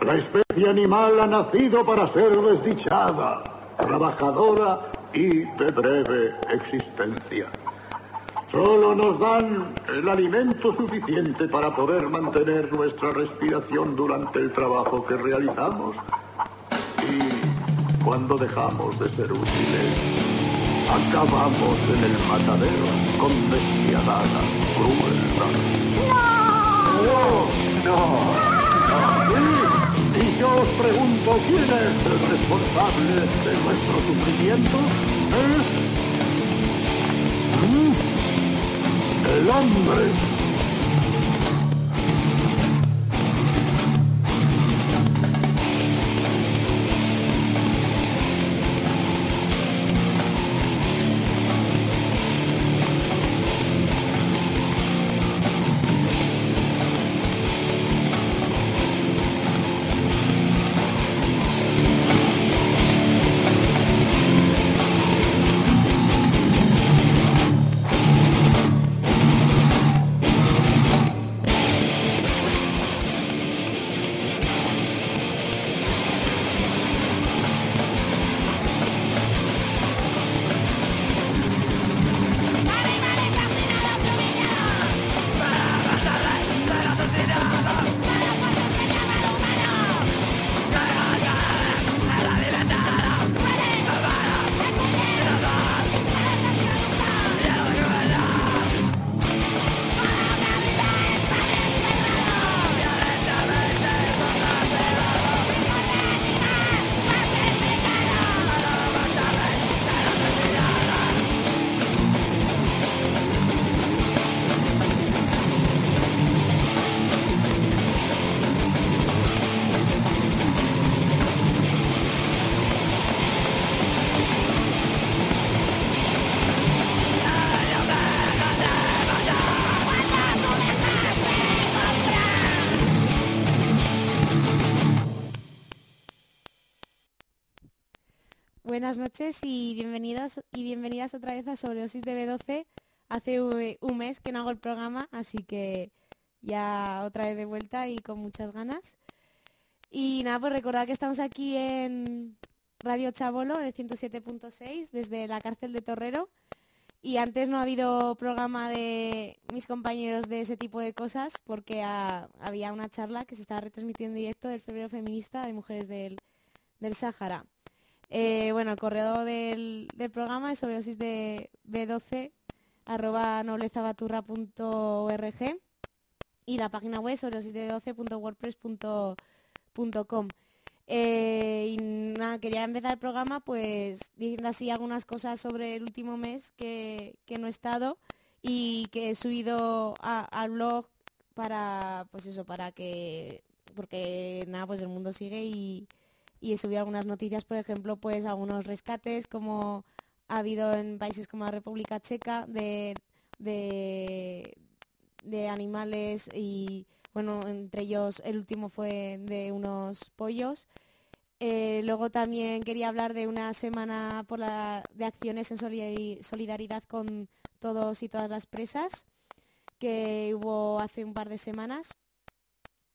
La especie animal ha nacido para ser desdichada, trabajadora y de breve existencia. Solo nos dan el alimento suficiente para poder mantener nuestra respiración durante el trabajo que realizamos. Y cuando dejamos de ser útiles, acabamos en el matadero con despiadada crueldad. ¡No! ¡No! ¡No! Y yo os pregunto, ¿quién es el responsable de nuestro sufrimiento? ¿Eh? El hombre. Buenas noches y bienvenidos y bienvenidas otra vez a Sobredosis de B12. Hace un mes que no hago el programa, así que ya otra vez de vuelta y con muchas ganas. Y nada, pues recordad que estamos aquí en Radio Chabolo, de 107.6, desde la cárcel de Torrero. Y antes no ha habido programa de mis compañeros de ese tipo de cosas porque había una charla que se estaba retransmitiendo en directo del febrero feminista de mujeres del, del Sáhara. Eh, bueno, el correo del, programa es sobredosis de B12 arroba noblezabaturra.org y la página web sobredosis de b12.wordpress.com. Eh, y nada, quería empezar el programa pues diciendo así algunas cosas sobre el último mes que, no he estado y que he subido al blog para pues eso, para que porque nada, pues el mundo sigue y, y subí algunas noticias, por ejemplo, pues algunos rescates como ha habido en países como la República Checa de, de, animales y bueno, entre ellos el último fue de unos pollos. Eh, luego también quería hablar de una semana de acciones en solidaridad con todos y todas las presas que hubo hace un par de semanas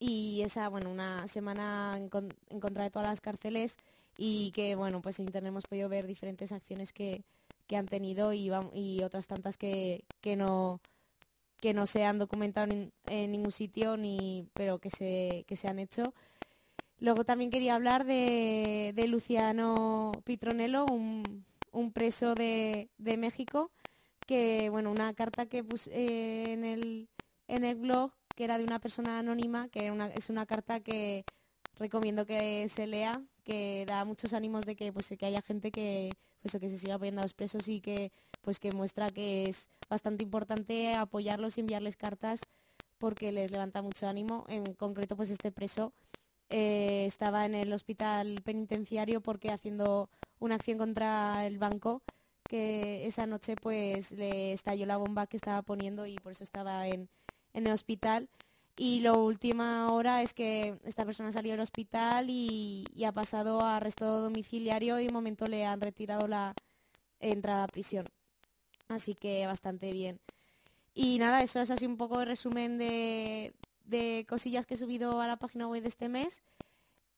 y esa, bueno, una semana en, contra de todas las cárceles y que, bueno, pues en internet hemos podido ver diferentes acciones que, han tenido y, otras tantas que, no que no se han documentado en, ningún sitio, ni, pero que se, que se han hecho. Luego también quería hablar de, Luciano Pitronello, un, un preso de, de, México, que, bueno, una carta que puse eh, en, el, en el blog que era de una persona anónima, que es una carta que recomiendo que se lea, que da muchos ánimos de que pues que haya gente que pues, que se siga apoyando a los presos y que pues que muestra que es bastante importante apoyarlos y enviarles cartas porque les levanta mucho ánimo. En concreto, pues este preso eh, estaba en el hospital penitenciario porque haciendo una acción contra el banco que esa noche pues le estalló la bomba que estaba poniendo y por eso estaba en, el hospital. Y lo última hora es que esta persona salió del hospital y, ha pasado a arresto domiciliario y de momento le han retirado la entrada a prisión. Así que bastante bien. Y nada, eso es así un poco el resumen de, de cosillas que he subido a la página web de este mes.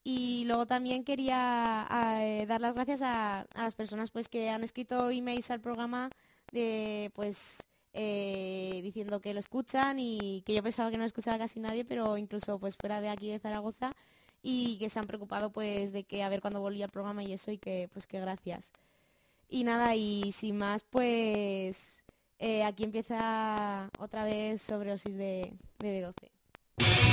Y luego también quería eh, dar las gracias a, las personas pues que han escrito emails al programa de pues eh, diciendo que lo escuchan y que yo pensaba que no escuchaba casi nadie, pero incluso pues fuera de aquí de Zaragoza y que se han preocupado pues de que a ver cuándo volvía el programa y eso y que pues que gracias. Y nada, y sin más pues eh, aquí empieza otra vez sobredosis de, de B12.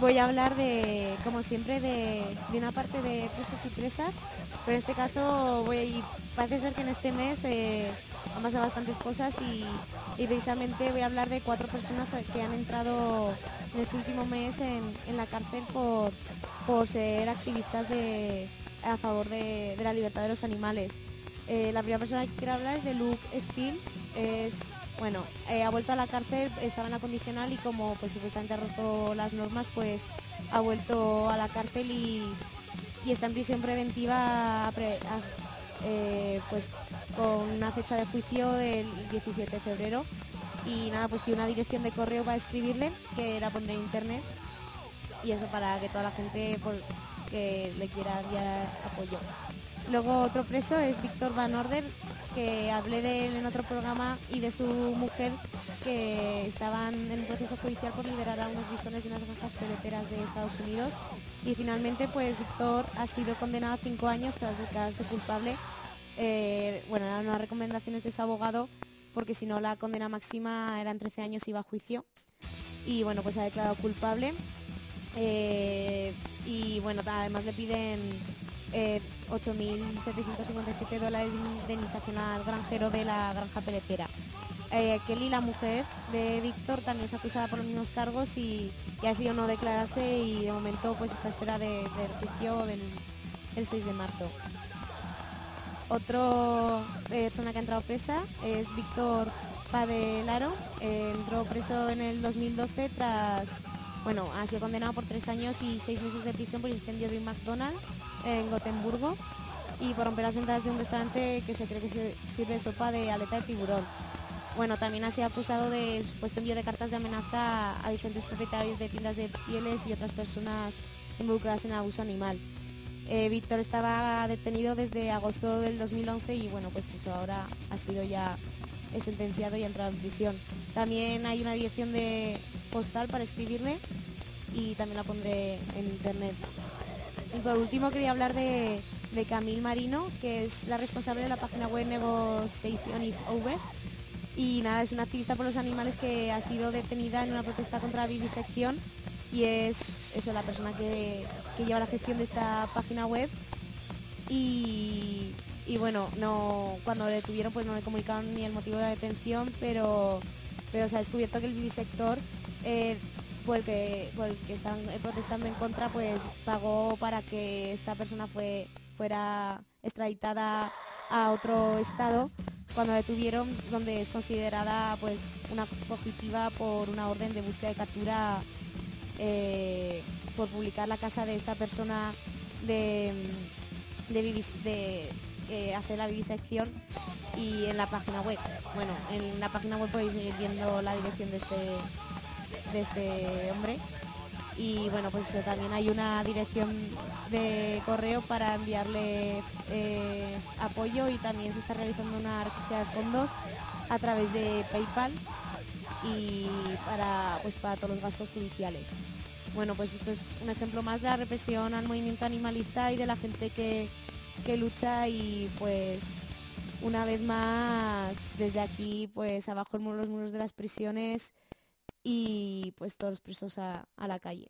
voy a hablar de, como siempre, de, una parte de presos y presas, pero en este caso voy ir, parece ser que en este mes eh, han pasado bastantes cosas y, precisamente voy a hablar de cuatro personas que han entrado en este último mes en, la cárcel por, por ser activistas a favor de, la libertad de los animales. Eh, la primera persona que quiero hablar es de Luke Steele, es bueno, eh, ha vuelto a la cárcel, estaba en la condicional y como pues supuestamente ha roto las normas, pues ha vuelto a la cárcel y, está en prisión preventiva eh, pues con una fecha de juicio del 17 de febrero y nada, pues tiene una dirección de correo para escribirle que la pondré en internet y eso para que toda la gente pues, que le quiera enviar apoyo. Luego otro preso es Víctor Van Order, que hablé de él en otro programa y de su mujer que estaban en un proceso judicial por liberar a unos bisones de unas granjas peleteras de Estados Unidos. Y finalmente pues Víctor ha sido condenado a cinco años tras declararse culpable. Eh, bueno, eran unas recomendaciones de su abogado porque si no la condena máxima eran 13 años y iba a juicio. Y bueno, pues ha declarado culpable. Eh, y bueno, además le piden 8.757 eh, dólares de indemnización al granjero de la granja peletera. Eh, Kelly, la mujer de Víctor, también es acusada por los mismos cargos y, ha decidido no declararse y de momento pues está a espera de, del juicio del, 6 de marzo. Otra persona que ha entrado presa es Víctor Padelaro. entró preso en el 2012 tras, bueno, ha sido condenado por tres años y seis meses de prisión por incendio de un McDonald's en Gotemburgo y por romper las ventanas de un restaurante que se cree que sirve sopa de aleta de tiburón. Bueno, también ha sido acusado del supuesto envío de cartas de amenaza a diferentes propietarios de tiendas de pieles y otras personas involucradas en abuso animal. Eh, Víctor estaba detenido desde agosto del 2011 y bueno, pues eso ahora ha sido ya sentenciado y ha entrado en prisión. También hay una dirección de postal para escribirle y también la pondré en internet. Y por último quería hablar de, de Camille Marino, que es la responsable de la página web Negotiation is Over. Y nada, es una activista por los animales que ha sido detenida en una protesta contra la vivisección y es eso, la persona que, lleva la gestión de esta página web. Y, bueno, no cuando le detuvieron pues no le comunicaron ni el motivo de la detención, pero, pero se ha descubierto que el vivisector eh, por el que, están protestando en contra, pues pagó para que esta persona fue, fuera extraditada a otro estado cuando detuvieron, donde es considerada pues una fugitiva por una orden de búsqueda de captura eh, por publicar la casa de esta persona de, eh, hacer la vivisección y en la página web. Bueno, en la página web podéis seguir viendo la dirección de este de este hombre. Y bueno, pues eso, también hay una dirección de correo para enviarle eh, apoyo y también se está realizando una arquitectura de fondos a través de PayPal. y para, pues, para todos los gastos judiciales. Bueno, pues esto es un ejemplo más de la represión al movimiento animalista y de la gente que, que lucha y pues una vez más desde aquí pues abajo los muros de las prisiones y pues todos los presos a, a la calle.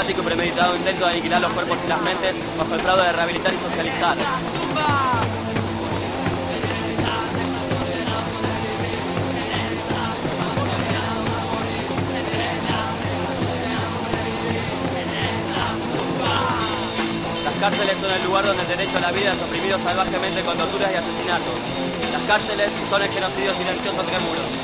Sistemático y premeditado intento de aniquilar los cuerpos y las mentes bajo el fraude de rehabilitar y socializar. Las cárceles son el lugar donde el derecho a la vida es oprimido salvajemente con torturas y asesinatos. Las cárceles son el genocidio silencioso trémulo.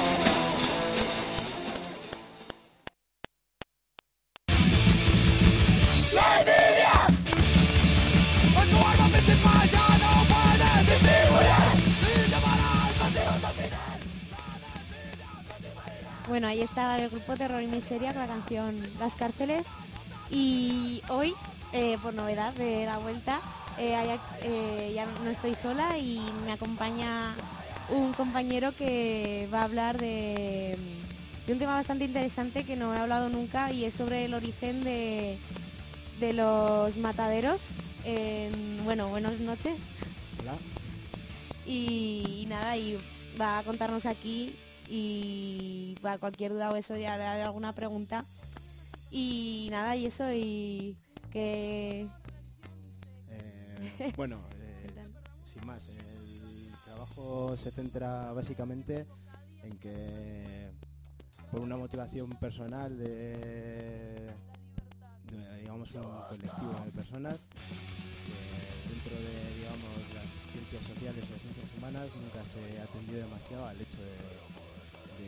Bueno, ahí estaba el grupo Terror y Miseria con la canción Las Cárceles. Y hoy, eh, por novedad de la vuelta, eh, eh, ya no estoy sola y me acompaña un compañero que va a hablar de, un tema bastante interesante que no he hablado nunca y es sobre el origen de, los mataderos. bueno, buenas noches. Hola. y nada, y va a contarnos aquí y para cualquier duda o eso ya haré alguna pregunta. Y nada, y eso, y que... Eh, bueno, eh, sin más, el trabajo se centra básicamente en que por una motivación personal de, digamos un colectivo de personas dentro de digamos las ciencias sociales o ciencias humanas nunca se atendió demasiado al hecho de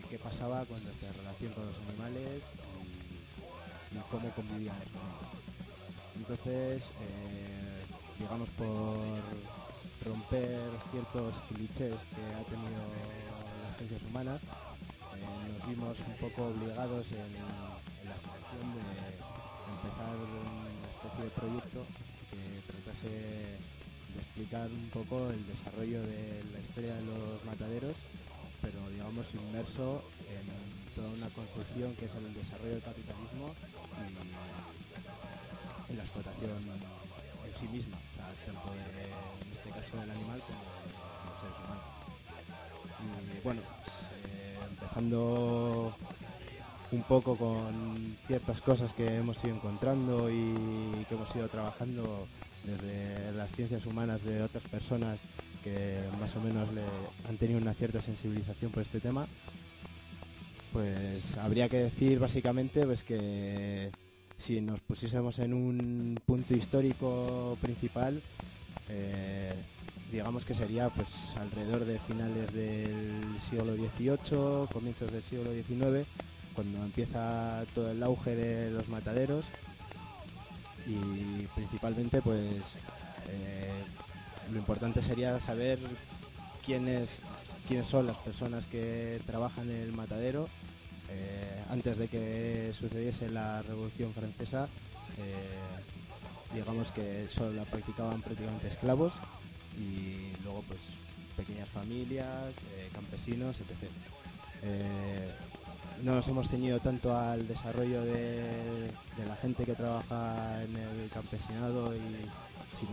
qué pasaba con nuestra relación con los animales y, cómo convivíamos con ellos. Entonces, eh, digamos por romper ciertos clichés que ha tenido las ciencias humanas, eh, nos vimos un poco obligados en, la situación de empezar especie de proyecto que tratase de explicar un poco el desarrollo de la historia de los mataderos, pero digamos inmerso en toda una concepción que es el desarrollo del capitalismo y en la explotación en sí misma, tanto en este caso del animal como de los seres humanos. Y bueno, pues, eh, empezando un poco con ciertas cosas que hemos ido encontrando y que hemos ido trabajando desde las ciencias humanas de otras personas que más o menos han tenido una cierta sensibilización por este tema, pues habría que decir básicamente pues que si nos pusiésemos en un punto histórico principal, eh, digamos que sería pues alrededor de finales del siglo XVIII, comienzos del siglo XIX, cuando empieza todo el auge de los mataderos y principalmente pues eh, lo importante sería saber quiénes, quiénes son las personas que trabajan en el matadero. Eh, antes de que sucediese la Revolución Francesa, eh, digamos que solo la practicaban prácticamente esclavos y luego pues pequeñas familias, campesinos, etc no nos hemos ceñido tanto al desarrollo de, la gente que trabaja en el campesinado, y, sino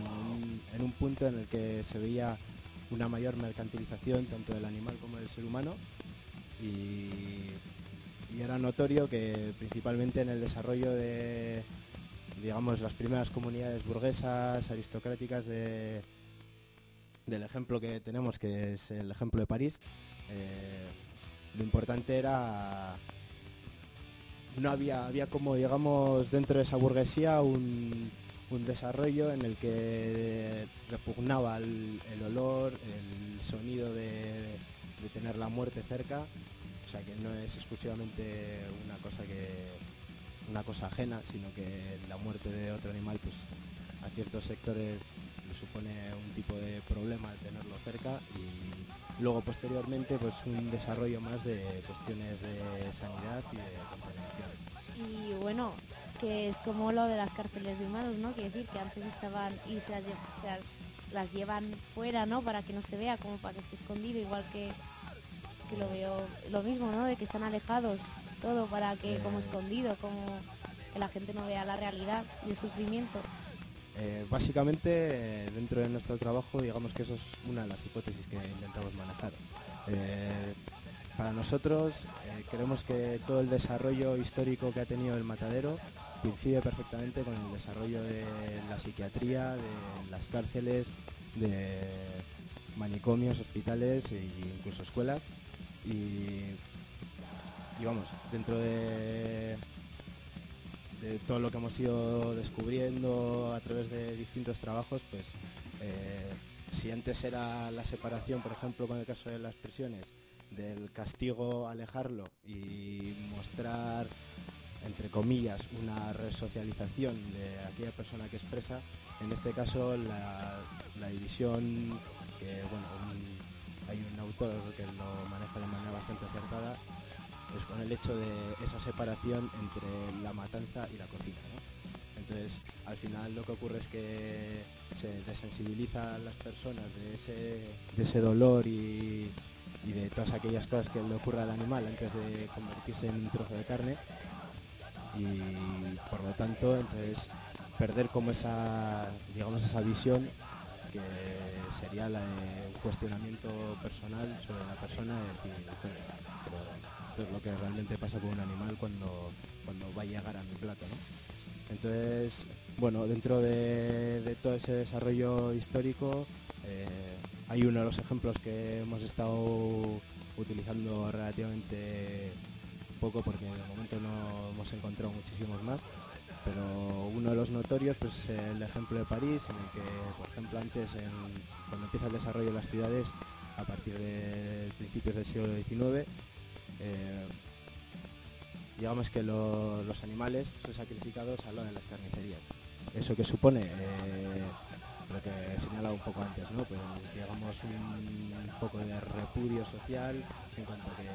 en, un punto en el que se veía una mayor mercantilización tanto del animal como del ser humano. Y, era notorio que principalmente en el desarrollo de digamos las primeras comunidades burguesas aristocráticas del ejemplo que tenemos que es el ejemplo de París eh, lo importante era no había había como digamos dentro de esa burguesía un, desarrollo en el que repugnaba el, olor el sonido de, tener la muerte cerca. O sea que no es exclusivamente una cosa que una cosa ajena sino que la muerte de otro animal pues a ciertos sectores le supone un tipo de problema tenerlo cerca y Luego posteriormente pues un desarrollo más de cuestiones de sanidad y de contaminación. Y bueno, que es como lo de las cárceles de humanos, ¿no? Quiere decir que antes estaban y se las, llevan fuera, ¿no? Para que no se vea, como para que esté escondido, igual que, que lo veo lo mismo, ¿no? De que están alejados, todo para que como eh. escondido, como que la gente no vea la realidad y el sufrimiento. Eh, básicamente, dentro de nuestro trabajo, digamos que eso es una de las hipótesis que intentamos manejar. Eh, para nosotros, eh, creemos que todo el desarrollo histórico que ha tenido el matadero coincide perfectamente con el desarrollo de la psiquiatría, de las cárceles, de manicomios, hospitales e incluso escuelas. Y vamos, dentro de de todo lo que hemos ido descubriendo a través de distintos trabajos, pues eh, si antes era la separación, por ejemplo, con el caso de las prisiones, del castigo alejarlo y mostrar, entre comillas, una resocialización de aquella persona que expresa, en este caso la, división, que bueno, hay un autor que lo maneja de manera bastante acertada, pues con el hecho de esa separación entre la matanza y la cocina. Entonces, al final lo que ocurre es que se desensibiliza a las personas de ese, dolor y, de todas aquellas cosas que le ocurre al animal antes de convertirse en un trozo de carne y por lo tanto entonces perder como esa digamos esa visión que sería la de un cuestionamiento personal sobre la persona de decir, es lo que realmente pasa con un animal cuando, cuando va a llegar a mi plato. Entonces, bueno, dentro de, todo ese desarrollo histórico eh, hay uno de los ejemplos que hemos estado utilizando relativamente poco porque el momento no hemos encontrado muchísimos más, pero uno de los notorios pues, es el ejemplo de París, en el que, por ejemplo, antes, cuando empieza el desarrollo de las ciudades, a partir de principios del siglo XIX, eh, digamos que los animales son sacrificados a lo de las carnicerías. Eso que supone eh, lo que he señalado un poco antes, ¿no? Pues digamos un poco de repudio social en cuanto a que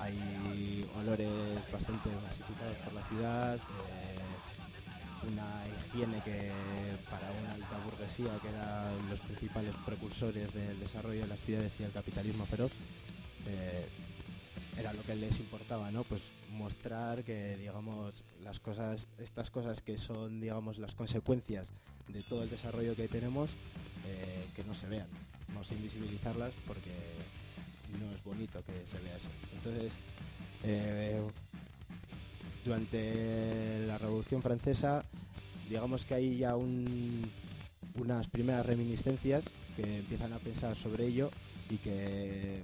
hay olores bastante masificados por la ciudad, eh, una higiene que para una alta burguesía, que eran los principales precursores del desarrollo de las ciudades y el capitalismo feroz, era lo que les importaba, ¿no? Pues mostrar que, digamos, las cosas, estas cosas que son, digamos, las consecuencias de todo el desarrollo que tenemos, eh, que no se vean, no sé invisibilizarlas porque no es bonito que se vea eso. Entonces, eh, durante la Revolución Francesa, digamos que hay ya unas primeras reminiscencias que empiezan a pensar sobre ello y que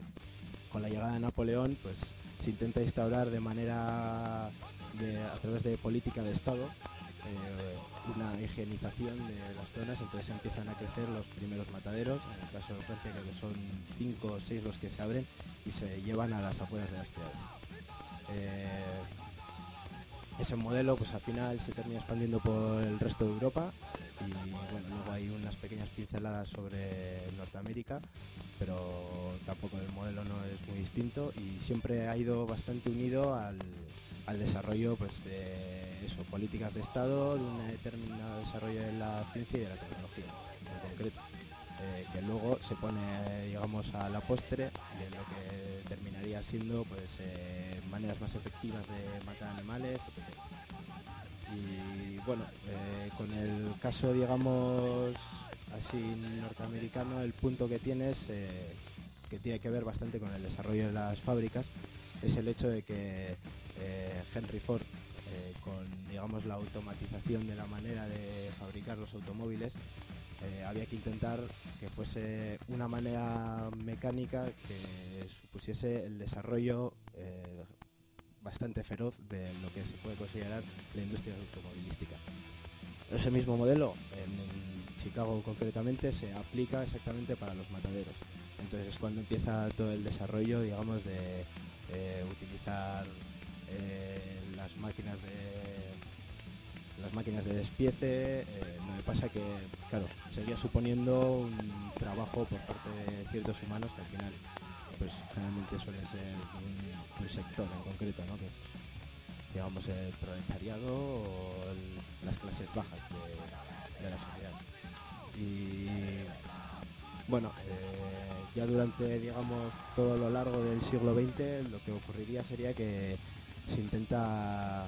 con la llegada de Napoleón pues se intenta instaurar de manera a través de política de Estado eh, una higienización de las zonas, entonces empiezan a crecer los primeros mataderos, en el caso de Francia creo que son cinco o seis los que se abren y se llevan a las afueras de las ciudades. Eh, ese modelo pues al final se termina expandiendo por el resto de Europa y luego hay unas pequeñas pinceladas sobre Norteamérica, pero tampoco el modelo no es muy distinto y siempre ha ido bastante unido al, desarrollo pues, de eso, políticas de Estado, de un determinado desarrollo de la ciencia y de la tecnología en concreto. Eh, que luego se pone digamos a la postre en lo que terminaría siendo pues eh, maneras más efectivas de matar animales y bueno eh, con el caso digamos así norteamericano el punto que tienes que tiene que ver bastante con el desarrollo de las fábricas es el hecho de que Henry Ford con digamos la automatización de la manera de fabricar los automóviles eh, había que intentar que fuese una manera mecánica que supusiese el desarrollo eh, bastante feroz de lo que se puede considerar la industria automovilística. Ese mismo modelo en, Chicago concretamente se aplica exactamente para los mataderos. Entonces es cuando empieza todo el desarrollo, digamos, de eh, utilizar las máquinas de las máquinas de despiece. Eh, que pasa que, claro, seguía suponiendo un trabajo por parte de ciertos humanos que al final, pues generalmente suele ser un, sector en concreto, ¿no? Que es, el proletariado o las clases bajas de, la sociedad. Y bueno, eh, ya durante, digamos, todo lo largo del siglo XX, lo que ocurriría sería que se intenta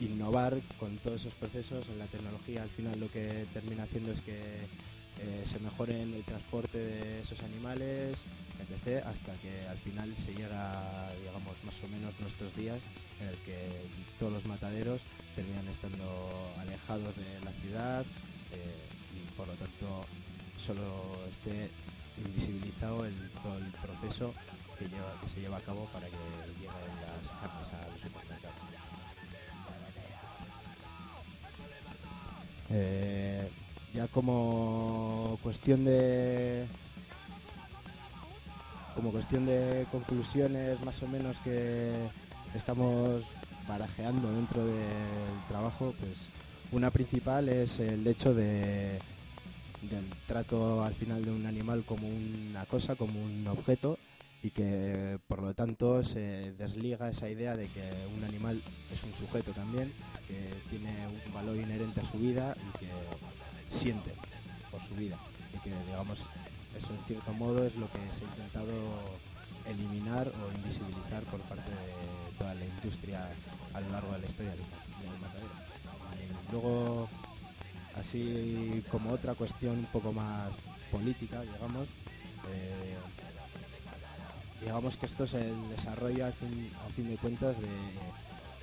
innovar con todos esos procesos. En la tecnología al final lo que termina haciendo es que eh, se mejore el transporte de esos animales, etc., hasta que al final se llega, digamos, más o menos nuestros días en el que todos los mataderos terminan estando alejados de la ciudad eh, por lo tanto solo esté invisibilizado el, todo el proceso que, lleva, que se lleva a cabo para que lleguen las carnes a los supermercados. Eh, ya como cuestión de como cuestión de conclusiones más o menos que estamos barajeando dentro del trabajo, pues una principal es el hecho de del trato al final de un animal como una cosa, como un objeto y que por lo tanto se desliga esa idea de que un animal es un sujeto también, que tiene un valor inherente a su vida y que siente por su vida. Y que digamos, eso en cierto modo es lo que se ha intentado eliminar o invisibilizar por parte de toda la industria a lo largo de la historia del, matadero. luego, así como otra cuestión un poco más política, digamos, eh, digamos que esto es el desarrollo al fin, de cuentas de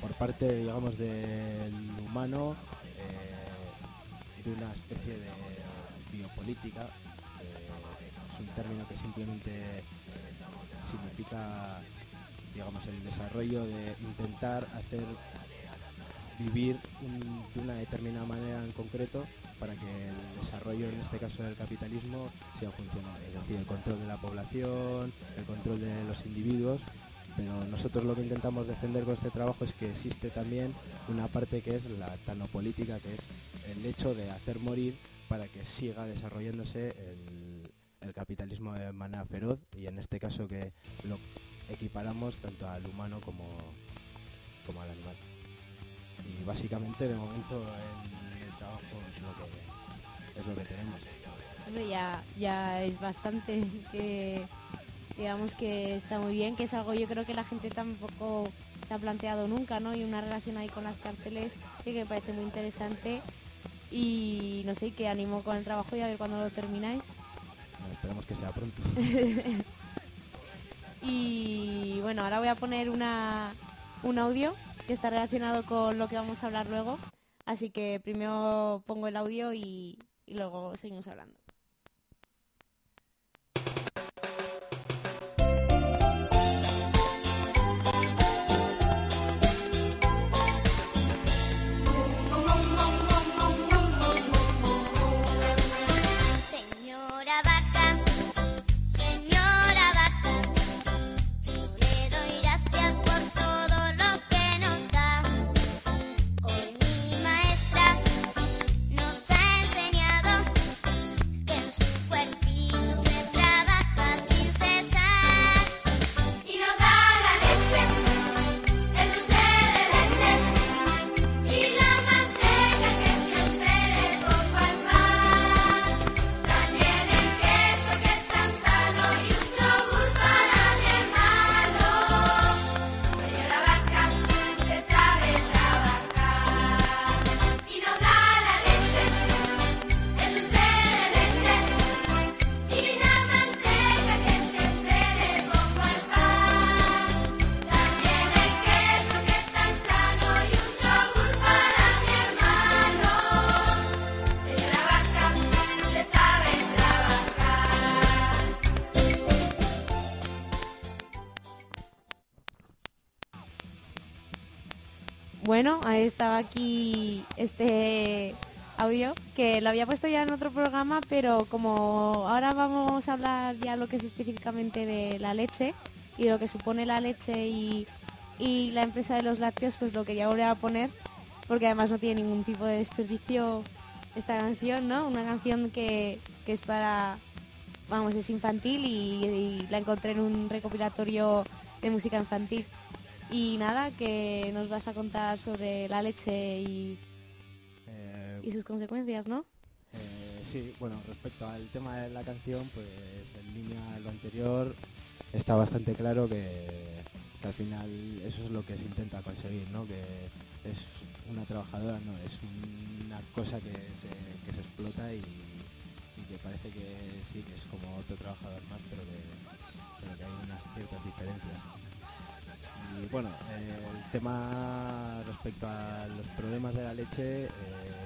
por parte digamos del humano eh, de una especie de biopolítica es un término que simplemente significa digamos el desarrollo de intentar hacer vivir de una determinada manera en concreto para que el desarrollo, en este caso del capitalismo, sea funcional. Es decir, el control de la población, el control de los individuos. Pero nosotros lo que intentamos defender con este trabajo es que existe también una parte que es la tanopolítica, que es el hecho de hacer morir para que siga desarrollándose el, el capitalismo de manera feroz y en este caso que lo equiparamos tanto al humano como. Y básicamente de momento en el trabajo es lo que, es lo que tenemos. Hombre, ya, ya es bastante que digamos que está muy bien, que es algo yo creo que la gente tampoco se ha planteado nunca, ¿no? Y una relación ahí con las cárceles que me parece muy interesante y no sé, que animo con el trabajo y a ver cuándo lo termináis. Bueno, esperemos que sea pronto. y bueno, ahora voy a poner una, un audio que está relacionado con lo que vamos a hablar luego. Así que primero pongo el audio y, luego seguimos hablando. Aquí este audio que lo había puesto ya en otro programa, pero como ahora vamos a hablar ya lo que es específicamente de la leche y lo que supone la leche y, y la empresa de los lácteos, pues lo quería volver a poner, porque además no tiene ningún tipo de desperdicio esta canción, ¿no? Una canción que, que es para, vamos, es infantil y la encontré en un recopilatorio de música infantil. Y nada, que nos vas a contar sobre la leche y, Eh, y sus consecuencias, ¿no? Eh, sí, bueno, respecto al tema de la canción, pues en línea a lo anterior está bastante claro que, que al final eso es lo que se intenta conseguir, ¿no? Que es una trabajadora, no, es una cosa que se, que se explota y, y que parece que sí, que es como otro trabajador más, pero que, pero que hay unas ciertas diferencias. Y bueno, el tema respecto a los problemas de la leche, eh,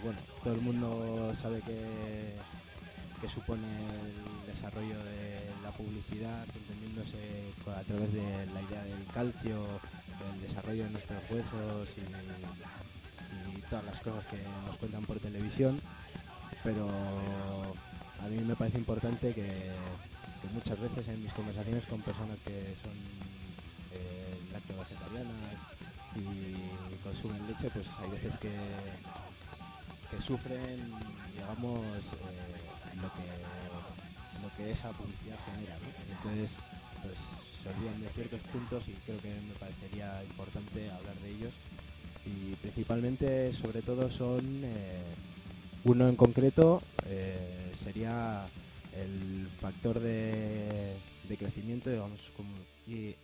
bueno, todo el mundo sabe que, que supone el desarrollo de la publicidad, entendiéndose a través de la idea del calcio, el desarrollo de nuestros huesos y, todas las cosas que nos cuentan por televisión, pero a mí me parece importante que muchas veces en mis conversaciones con personas que son lacto-vegetarianas y consumen leche, pues hay veces que, que sufren, digamos, eh, lo, que, lo que esa publicidad genera. Entonces, pues se olvidan de ciertos puntos y creo que me parecería importante hablar de ellos. Y principalmente, sobre todo, son eh, uno en concreto, eh, sería el factor de, de crecimiento, digamos, como I-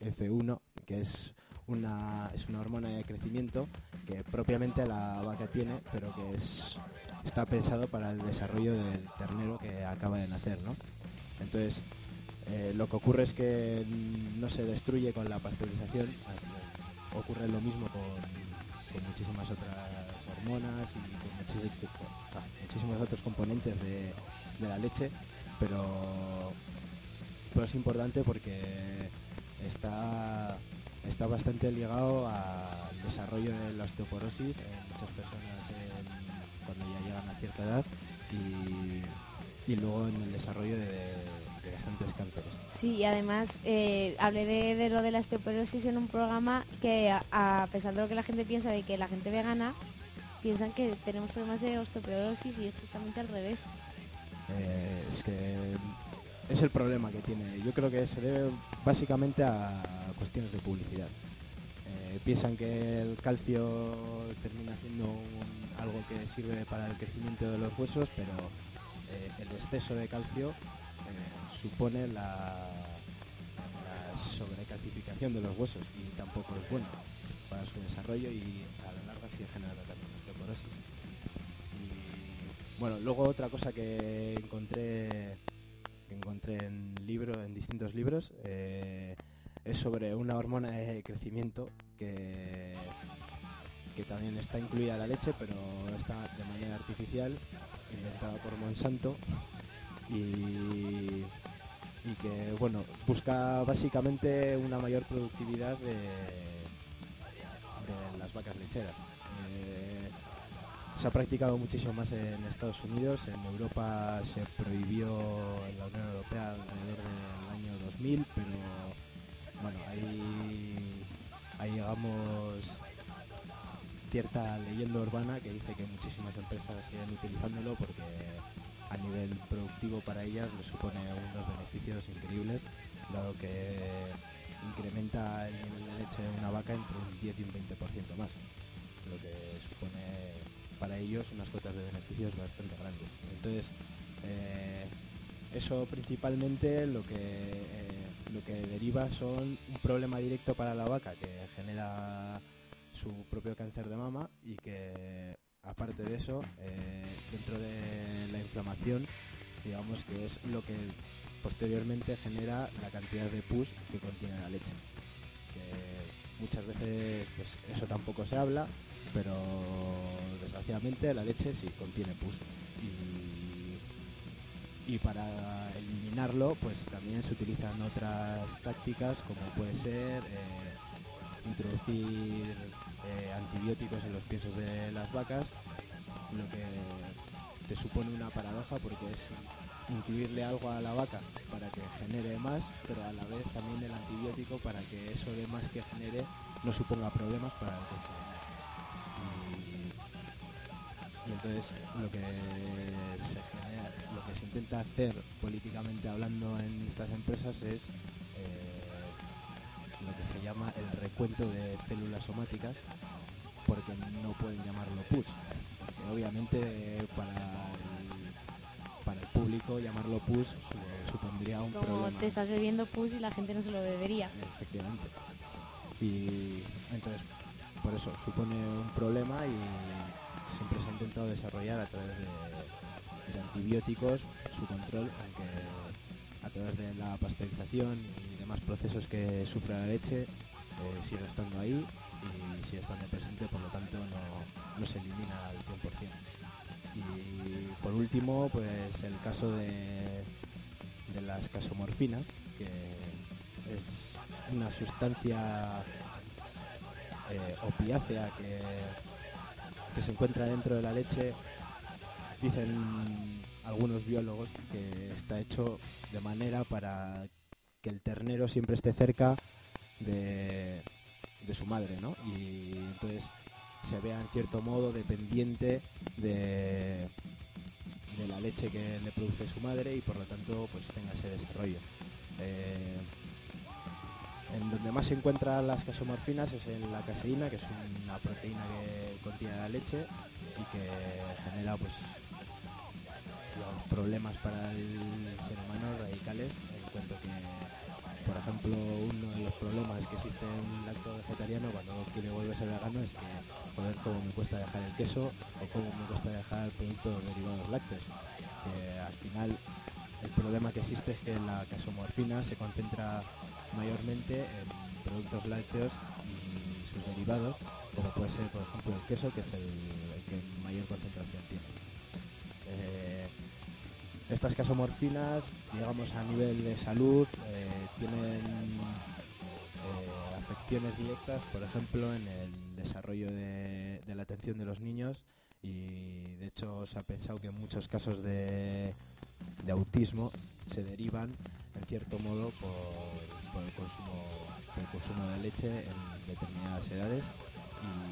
IGF-1, que es una, es una hormona de crecimiento que propiamente la vaca tiene, pero que es, está pensado para el desarrollo del ternero que acaba de nacer, ¿no? Entonces, eh, lo que ocurre es que no se destruye con la pasteurización, ocurre lo mismo con, con muchísimas otras hormonas y con ah, muchísimos otros componentes de, de la leche, pero, pero es importante porque está, está bastante ligado al desarrollo de la osteoporosis en muchas personas en- cuando ya llegan a cierta edad y, y luego en el desarrollo de, de bastantes cánceres. Sí, y además eh, hablé de, de lo de la osteoporosis en un programa que a, a pesar de lo que la gente piensa de que la gente vegana, piensan que tenemos problemas de osteoporosis y es justamente al revés. Eh, es que es el problema que tiene. Yo creo que se debe básicamente a cuestiones de publicidad. Eh, piensan que el calcio termina siendo algo que sirve para el crecimiento de los huesos, pero eh, el exceso de calcio eh, supone la, la sobrecalcificación de los huesos y tampoco es bueno para su desarrollo y a la larga sigue generando también osteoporosis. Y bueno, luego otra cosa que encontré que encontré en libro, en distintos libros, eh, es sobre una hormona de crecimiento que, también está incluida la leche, pero está de manera artificial, inventada por Monsanto y, que bueno busca básicamente una mayor productividad de, de las vacas lecheras. Eh, se ha practicado muchísimo más en Estados Unidos, en Europa se prohibió en la Unión Europea alrededor del año 2000, pero bueno, ahí, ahí llegamos cierta leyenda urbana que dice que muchísimas empresas siguen utilizándolo porque a nivel productivo para ellas les supone unos beneficios increíbles, dado que incrementa el leche de una vaca entre un 10 y un 20% más, lo que supone para ellos unas cotas de beneficios bastante grandes. Entonces, eh, eso principalmente lo que, eh, lo que deriva son un problema directo para la vaca que genera su propio cáncer de mama y que aparte de eso, eh, dentro de la inflamación, digamos que es lo que posteriormente genera la cantidad de pus que contiene la leche. Muchas veces pues, eso tampoco se habla, pero desgraciadamente la leche sí contiene pus. Y, para eliminarlo, pues también se utilizan otras tácticas como puede ser eh, introducir eh, antibióticos en los piensos de las vacas, lo que te supone una paradoja porque es incluirle algo a la vaca para que genere más, pero a la vez también el antibiótico para que eso de más que genere no suponga problemas para el consumidor. Y, entonces lo que se genera, lo que se intenta hacer políticamente hablando en estas empresas es eh, lo que se llama el recuento de células somáticas porque no pueden llamarlo PUS. Porque obviamente para el, para el público llamarlo PUS su- supondría un Como problema. te estás bebiendo pus y la gente no se lo bebería. Efectivamente. Y entonces, por eso, supone un problema y siempre se ha intentado desarrollar a través de, antibióticos su control, aunque a través de la pasteurización y demás procesos que sufre la leche, eh, sigue estando ahí y sigue estando presente, por lo tanto no, no se elimina al 100%. Y por último, pues el caso de, de las casomorfinas, que es una sustancia eh, opiácea que, se encuentra dentro de la leche. Dicen algunos biólogos que está hecho de manera para que el ternero siempre esté cerca de, su madre, ¿no? Y entonces se vea en cierto modo dependiente de, de la leche que le produce su madre y por lo tanto pues tenga ese desarrollo. Eh, en donde más se encuentran las casomorfinas es en la caseína, que es una proteína que contiene la leche y que genera pues digamos, problemas para el ser humano radicales. En cuanto que por ejemplo uno de los problemas que existe en un lacto vegetariano cuando quiere volverse vegano es que joder cómo me cuesta dejar el queso o cómo me cuesta dejar productos derivados lácteos. Que al final el problema que existe es que la casomorfina se concentra mayormente en productos lácteos y sus derivados, como puede ser, por ejemplo, el queso, que es el, que mayor concentración tiene. Eh, estas casomorfinas, digamos a nivel de salud, eh, tienen eh, afecciones directas, por ejemplo, en el desarrollo de, de la atención de los niños y de hecho se ha pensado que en muchos casos de, de autismo se derivan en cierto modo por, el consumo por consumo de leche en determinadas edades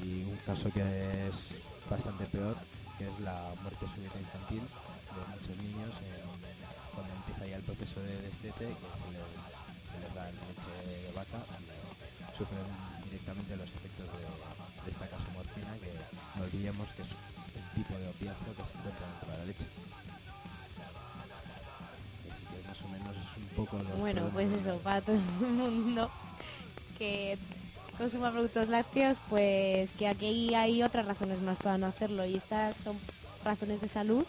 y un caso que es bastante peor que es la muerte súbita infantil de muchos niños cuando empieza ya el proceso de destete que se les, se les da leche de vaca y sufren directamente los efectos de, de esta casomorfina, que no olvidemos que es el tipo de opiáceo que se encuentra dentro de la leche. Más o menos es un poco Bueno, pues eso, para todo el mundo que consuma productos lácteos, pues que aquí hay otras razones más para no hacerlo y estas son razones de salud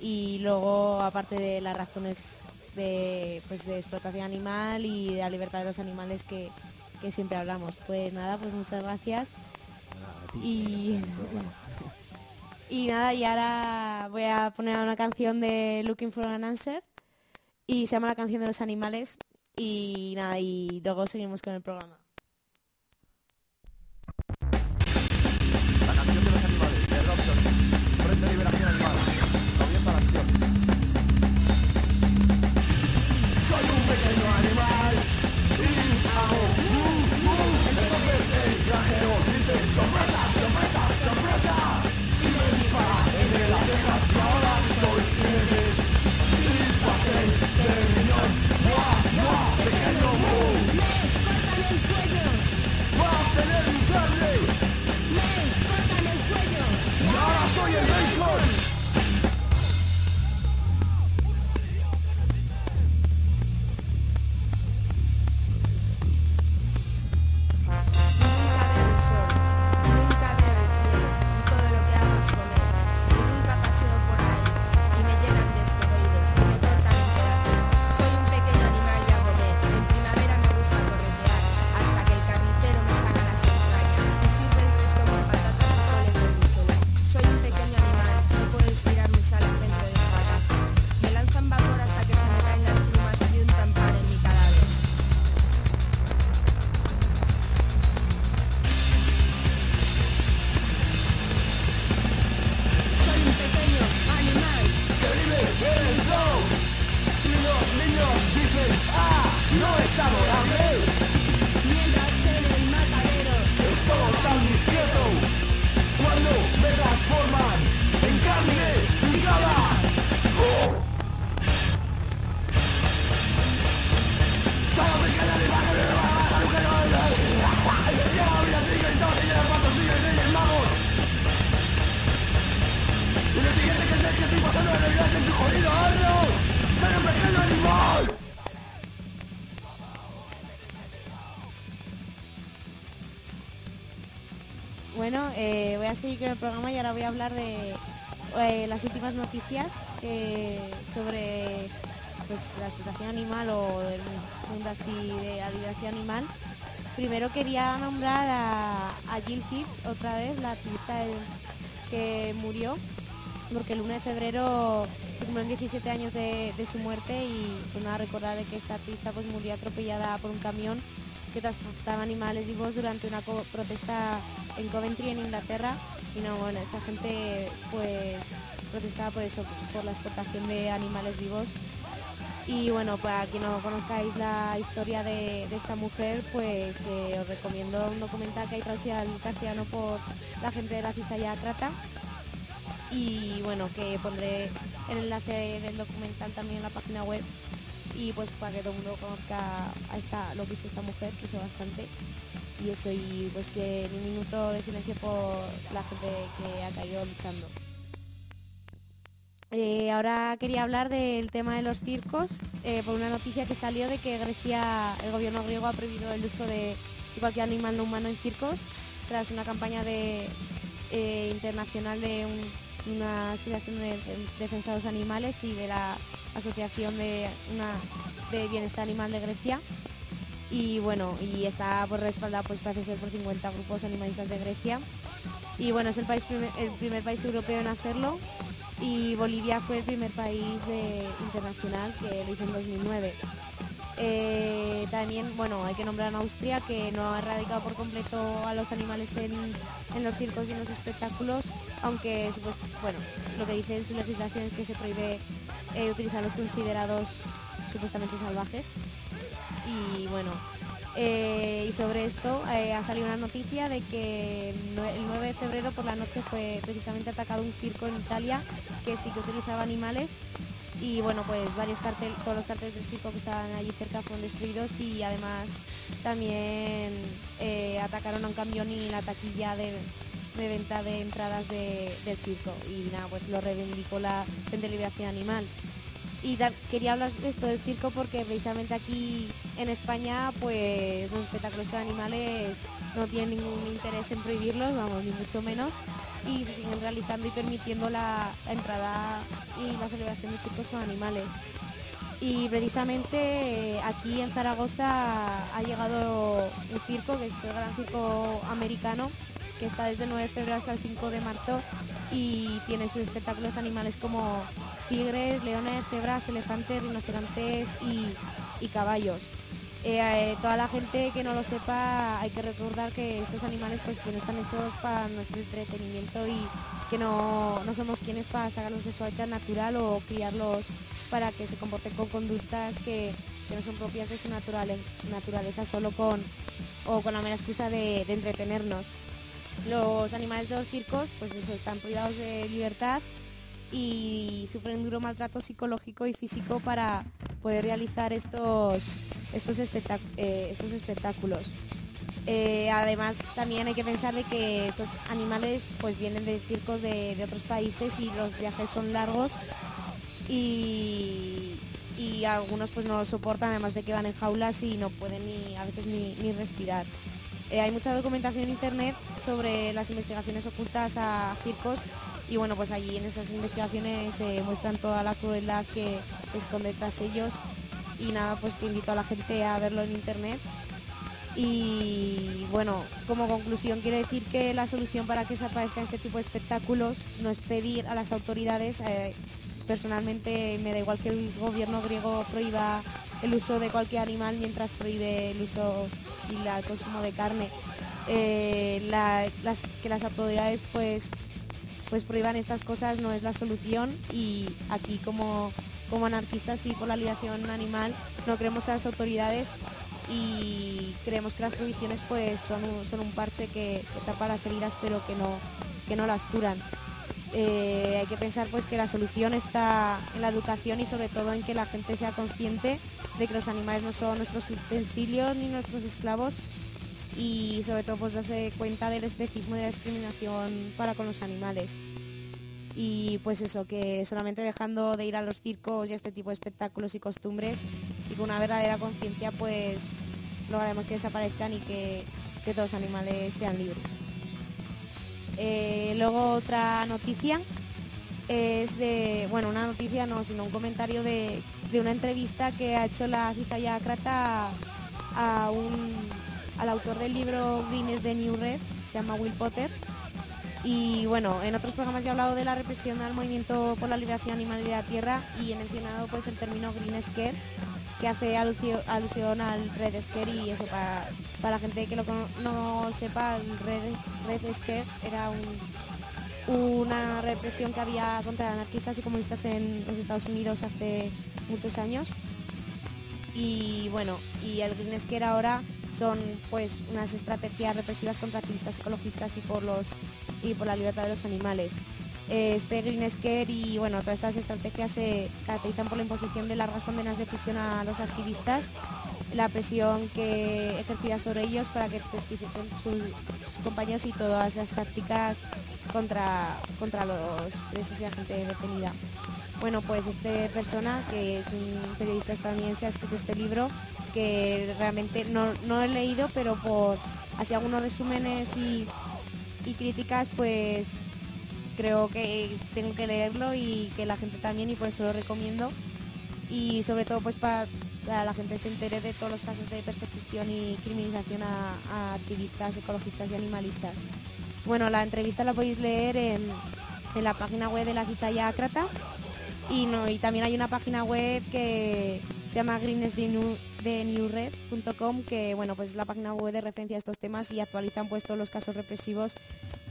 y luego aparte de las razones de, pues, de explotación animal y de la libertad de los animales que, que siempre hablamos. Pues nada, pues muchas gracias. Y-. Y nada, y ahora voy a poner una canción de Looking for an Answer y se llama la canción de los animales y nada, y luego seguimos con el programa. Nunca eh, voy a seguir con el programa y ahora voy a hablar de eh, las últimas noticias eh, sobre pues, la explotación animal o el mundo así de la liberación animal. Primero quería nombrar a, Jill Hibbs otra vez, la activista del- que murió, porque el 1 de febrero se cumplen 17 años de, su muerte y pues nada, recordar de que esta artista pues murió atropellada por un camión que transportaba animales vivos durante una protesta en Coventry, en Inglaterra. Y no, bueno, esta gente pues protestaba por eso, por la exportación de animales vivos. Y bueno, para quien no conozcáis la historia de, esta mujer, pues os recomiendo un documental que hay traducido al castellano por la gente de la Cizalla Trata. Y bueno, que pondré el enlace del documental también en la página web y pues para que todo el mundo conozca esta, lo que hizo esta mujer, que hizo bastante. Y eso, y pues que ni un minuto de silencio por la gente que ha caído luchando. Eh, ahora quería hablar del tema de los circos, eh, por una noticia que salió de que Grecia, el gobierno griego ha prohibido el uso de cualquier animal no humano en circos, tras una campaña de, eh, internacional de un- una asociación de, de los animales y de la asociación de bienestar animal de Grecia. Y bueno, y está por respaldada pues parece ser por 50 grupos animalistas de Grecia. Y bueno, es el, país primer- el primer país europeo en hacerlo y Bolivia fue el primer país internacional que lo hizo en 2009. Eh, también, bueno, hay que nombrar a Austria que no ha erradicado por completo a los animales en, en los circos y en los espectáculos, aunque supos- bueno, lo que dice en su legislación es que se prohíbe eh, utilizar los considerados supuestamente salvajes. Y bueno, eh, y sobre esto eh, ha salido una noticia de que el nue- el 9 de febrero por la noche fue precisamente atacado un circo en Italia que sí que utilizaba animales y bueno, pues varios carteles, todos los carteles del circo que estaban allí cerca fueron destruidos y además también eh, atacaron a un camión y la taquilla de, venta de entradas de- del circo y nada, pues lo reivindicó la Frente de Liberación Animal. Y quería hablar de esto del circo porque precisamente aquí en España pues los espectáculos con animales no tienen ningún interés en prohibirlos, vamos, ni mucho menos, y se siguen realizando y permitiendo la, la entrada y la celebración de circos con animales. Y precisamente eh, aquí en Zaragoza ha llegado un circo, que es el Gran Circo Americano, que está desde el 9 de febrero hasta el 5 de marzo y tiene sus espectáculos animales como tigres, leones, cebras, elefantes, rinocerontes y, caballos. Eh, eh, toda la gente que no lo sepa hay que recordar que estos animales pues no están hechos para nuestro entretenimiento y que no, no somos quienes para sacarlos de su hábitat natural o criarlos para que se comporten con conductas que, no son propias de su naturale- naturaleza solo con o con la mera excusa de entretenernos. Los animales de los circos pues eso están privados de libertad y sufren duro maltrato psicológico y físico para poder realizar estos, estos, espectac- eh, estos espectáculos. Eh, además también hay que pensar de que estos animales pues vienen de circos de, de otros países y los viajes son largos y, y algunos pues no lo soportan además de que van en jaulas y no pueden ni a veces ni, ni respirar. Eh, hay mucha documentación en internet sobre las investigaciones ocultas a circos y bueno pues allí en esas investigaciones se muestran toda la crueldad que esconde tras ellos. Y nada pues que invito a la gente a verlo en internet. Y bueno, como conclusión quiero decir que la solución para que se aparezcan este tipo de espectáculos no es pedir a las autoridades, eh, personalmente me da igual que el gobierno griego prohíba el uso de cualquier animal mientras prohíbe el uso y el consumo de carne. Eh, que las autoridades pues pues prohíban estas cosas no es la solución y aquí como, como anarquistas y por la liberación animal no creemos a las autoridades y creemos que las prohibiciones pues son un, son un parche que, que tapa las heridas pero que no, que no las curan. Eh, hay que pensar pues que la solución está en la educación y sobre todo en que la gente sea consciente de que los animales no son nuestros utensilios ni nuestros esclavos y sobre todo pues darse cuenta del especismo y la discriminación para con los animales. Y pues eso, que solamente dejando de ir a los circos y a este tipo de espectáculos y costumbres y con una verdadera conciencia pues lograremos que desaparezcan y que, que todos los animales sean libres. Eh, luego otra noticia es de, bueno, una noticia no, sino un comentario de, de una entrevista que ha hecho la Cizalla Crata a, un, al autor del libro Green de New Red, se llama Will Potter. Y bueno, en otros programas ya he hablado de la represión al movimiento por la liberación animal de la tierra y he mencionado pues el término Green Scare, que hace alusión al Red Scare y eso para, para la gente que no sepa, el Red, Red Scare era un, una represión que había contra anarquistas y comunistas en los Estados Unidos hace muchos años. Y bueno, y el Green Scare ahora son pues unas estrategias represivas contra activistas ecologistas y por los y por la libertad de los animales. Este Green Scare y bueno, todas estas estrategias se caracterizan por la imposición de largas condenas de prisión a los activistas, la presión que ejercida sobre ellos para que testifiquen sus, compañeros y todas las tácticas contra, contra los presos y la gente detenida. Bueno, pues esta persona, que es un periodista estadounidense, ha escrito este libro que realmente no, no he leído, pero por así algunos resúmenes y, y críticas, pues creo que tengo que leerlo y que la gente también y por eso lo recomiendo. Y sobre todo pues para, para la gente se entere de todos los casos de persecución y criminalización a, activistas, ecologistas y animalistas. Bueno, la entrevista la podéis leer en, la página web de la Cizalla Ácrata y, también hay una página web que se llama greennessdenewred.com que bueno pues es la página web de referencia a estos temas y actualizan pues todos los casos represivos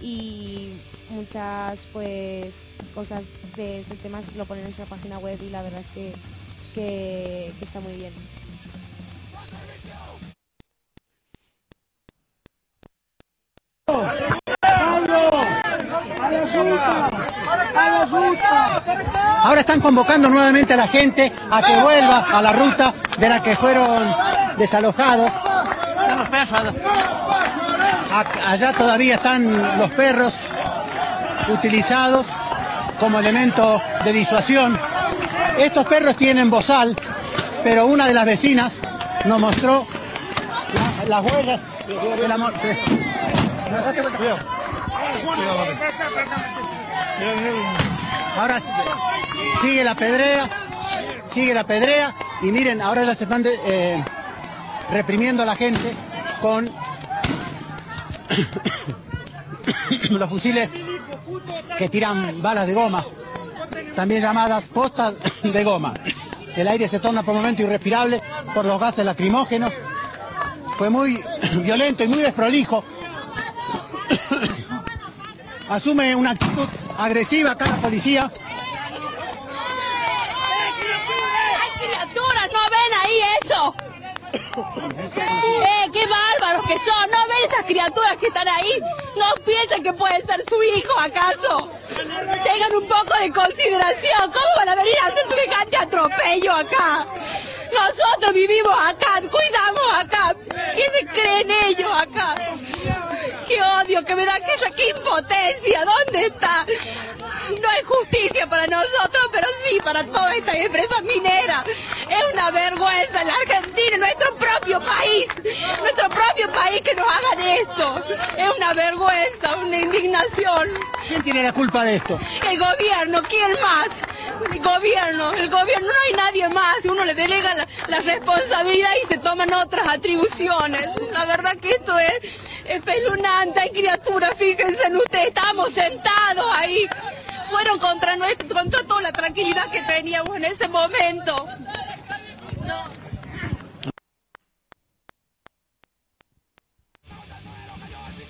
y muchas pues cosas de estos temas lo ponen en esa página web y la verdad es que, que está muy bien. Ahora están convocando nuevamente a la gente a que vuelva a la ruta de la que fueron desalojados. Allá todavía están los perros utilizados como elemento de disuasión. Estos perros tienen bozal, pero una de las vecinas nos mostró la- las huellas de la mo- Ahora sigue la pedrea, sigue la pedrea y miren, ahora ya se están eh, reprimiendo a la gente con los fusiles que tiran balas de goma, también llamadas postas de goma. El aire se torna por momento irrespirable por los gases lacrimógenos. Fue muy violento y muy desprolijo. Asume una actitud agresiva acá la policía. ¡Ay, criaturas! ¿No ven ahí eso? ¡Eh, qué bárbaros que son! ¿No ven esas criaturas que están ahí? ¿No piensan que puede ser su hijo, acaso? Tengan un poco de consideración. ¿Cómo van a venir a hacer semejante atropello acá? Nosotros vivimos acá, cuidamos acá. ¿Qué se creen ellos acá? ¡Qué odio que me da aquella! ¡Qué impotencia! ¿Dónde está? No hay justicia para nosotros, pero sí para toda esta empresa minera. Es una vergüenza en la Argentina, en nuestro propio país, nuestro propio país que nos hagan esto. Es una vergüenza, una indignación. ¿Quién tiene la culpa de esto? El gobierno, ¿quién más? El gobierno, el gobierno, no hay nadie más. Uno le delega la, la responsabilidad y se toman otras atribuciones. La verdad que esto es espeluznante. Hay criaturas, fíjense en ustedes, estamos sentados ahí. Fueron contra, nuestra, contra toda la tranquilidad que teníamos en ese momento.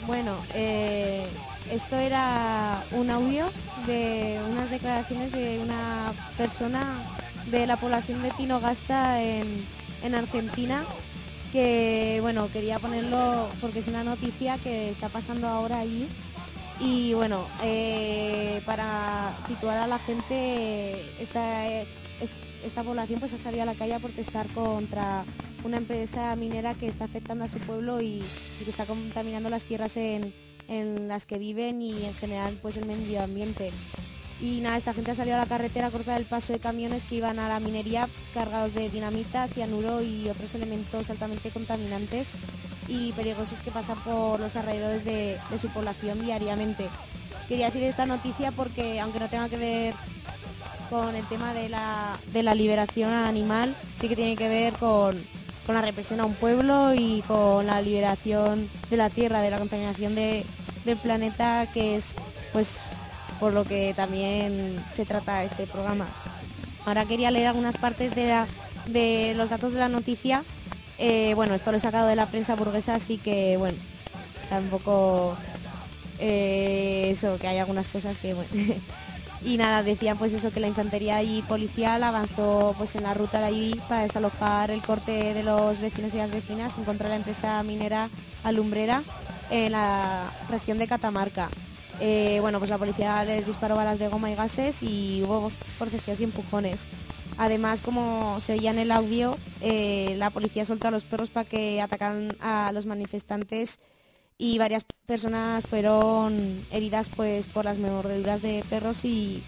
Bueno, eh, esto era un audio de unas declaraciones de una persona de la población de Tinogasta en, en Argentina que, bueno, quería ponerlo porque es una noticia que está pasando ahora allí y, bueno, eh, para situar a la gente, esta, es- esta población pues ha salido a la calle a protestar contra una empresa minera que está afectando a su pueblo y, y que está contaminando las tierras en, en las que viven y en general pues el medio ambiente. Y nada, esta gente ha salido a la carretera a cortar el paso de camiones que iban a la minería cargados de dinamita, cianuro y otros elementos altamente contaminantes y peligrosos que pasan por los alrededores de, su población diariamente. Quería decir esta noticia porque aunque no tenga que ver con el tema de la, de la liberación animal, sí que tiene que ver con, con la represión a un pueblo y con la liberación de la tierra, de la contaminación de- del planeta, que es pues por lo que también se trata este programa. Ahora quería leer algunas partes de, los datos de la noticia. Eh, bueno, esto lo he sacado de la prensa burguesa, así que bueno, tampoco eh, eso, que hay algunas cosas que bueno. y nada, decían pues eso que la infantería y policial avanzó pues en la ruta de allí para desalojar el corte de los vecinos y las vecinas en contra de la empresa minera alumbrera en la región de Catamarca. Eh, bueno, pues la policía les disparó balas de goma y gases y hubo forcejeos y empujones. Además, como se oía en el audio, eh, la policía soltó a los perros para que atacaran a los manifestantes y varias personas fueron heridas pues por las mordeduras de perros y,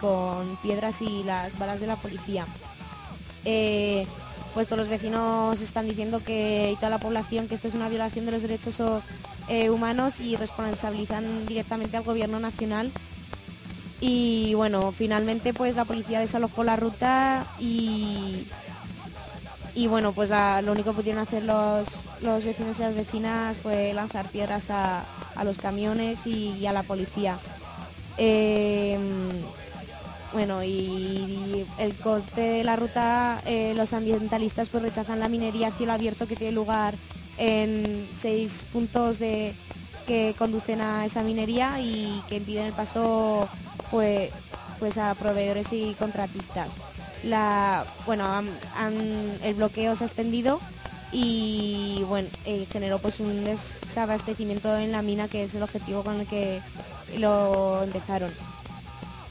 con piedras y las balas de la policía. Eh, pues todos los vecinos están diciendo que y toda la población que esto es una violación de los derechos eh, humanos y responsabilizan directamente al gobierno nacional. Y bueno, finalmente pues la policía desalojó la ruta y, y bueno, pues lo único que pudieron hacer los, los vecinos y las vecinas fue lanzar piedras a, a los camiones y, y a la policía. Eh, bueno, y, el corte de la ruta, eh, los ambientalistas pues rechazan la minería a cielo abierto que tiene lugar en seis puntos de, que conducen a esa minería y que impiden el paso pues, pues a proveedores y contratistas. La, bueno, han- el bloqueo se ha extendido y bueno, eh, generó pues un desabastecimiento en la mina que es el objetivo con el que lo empezaron.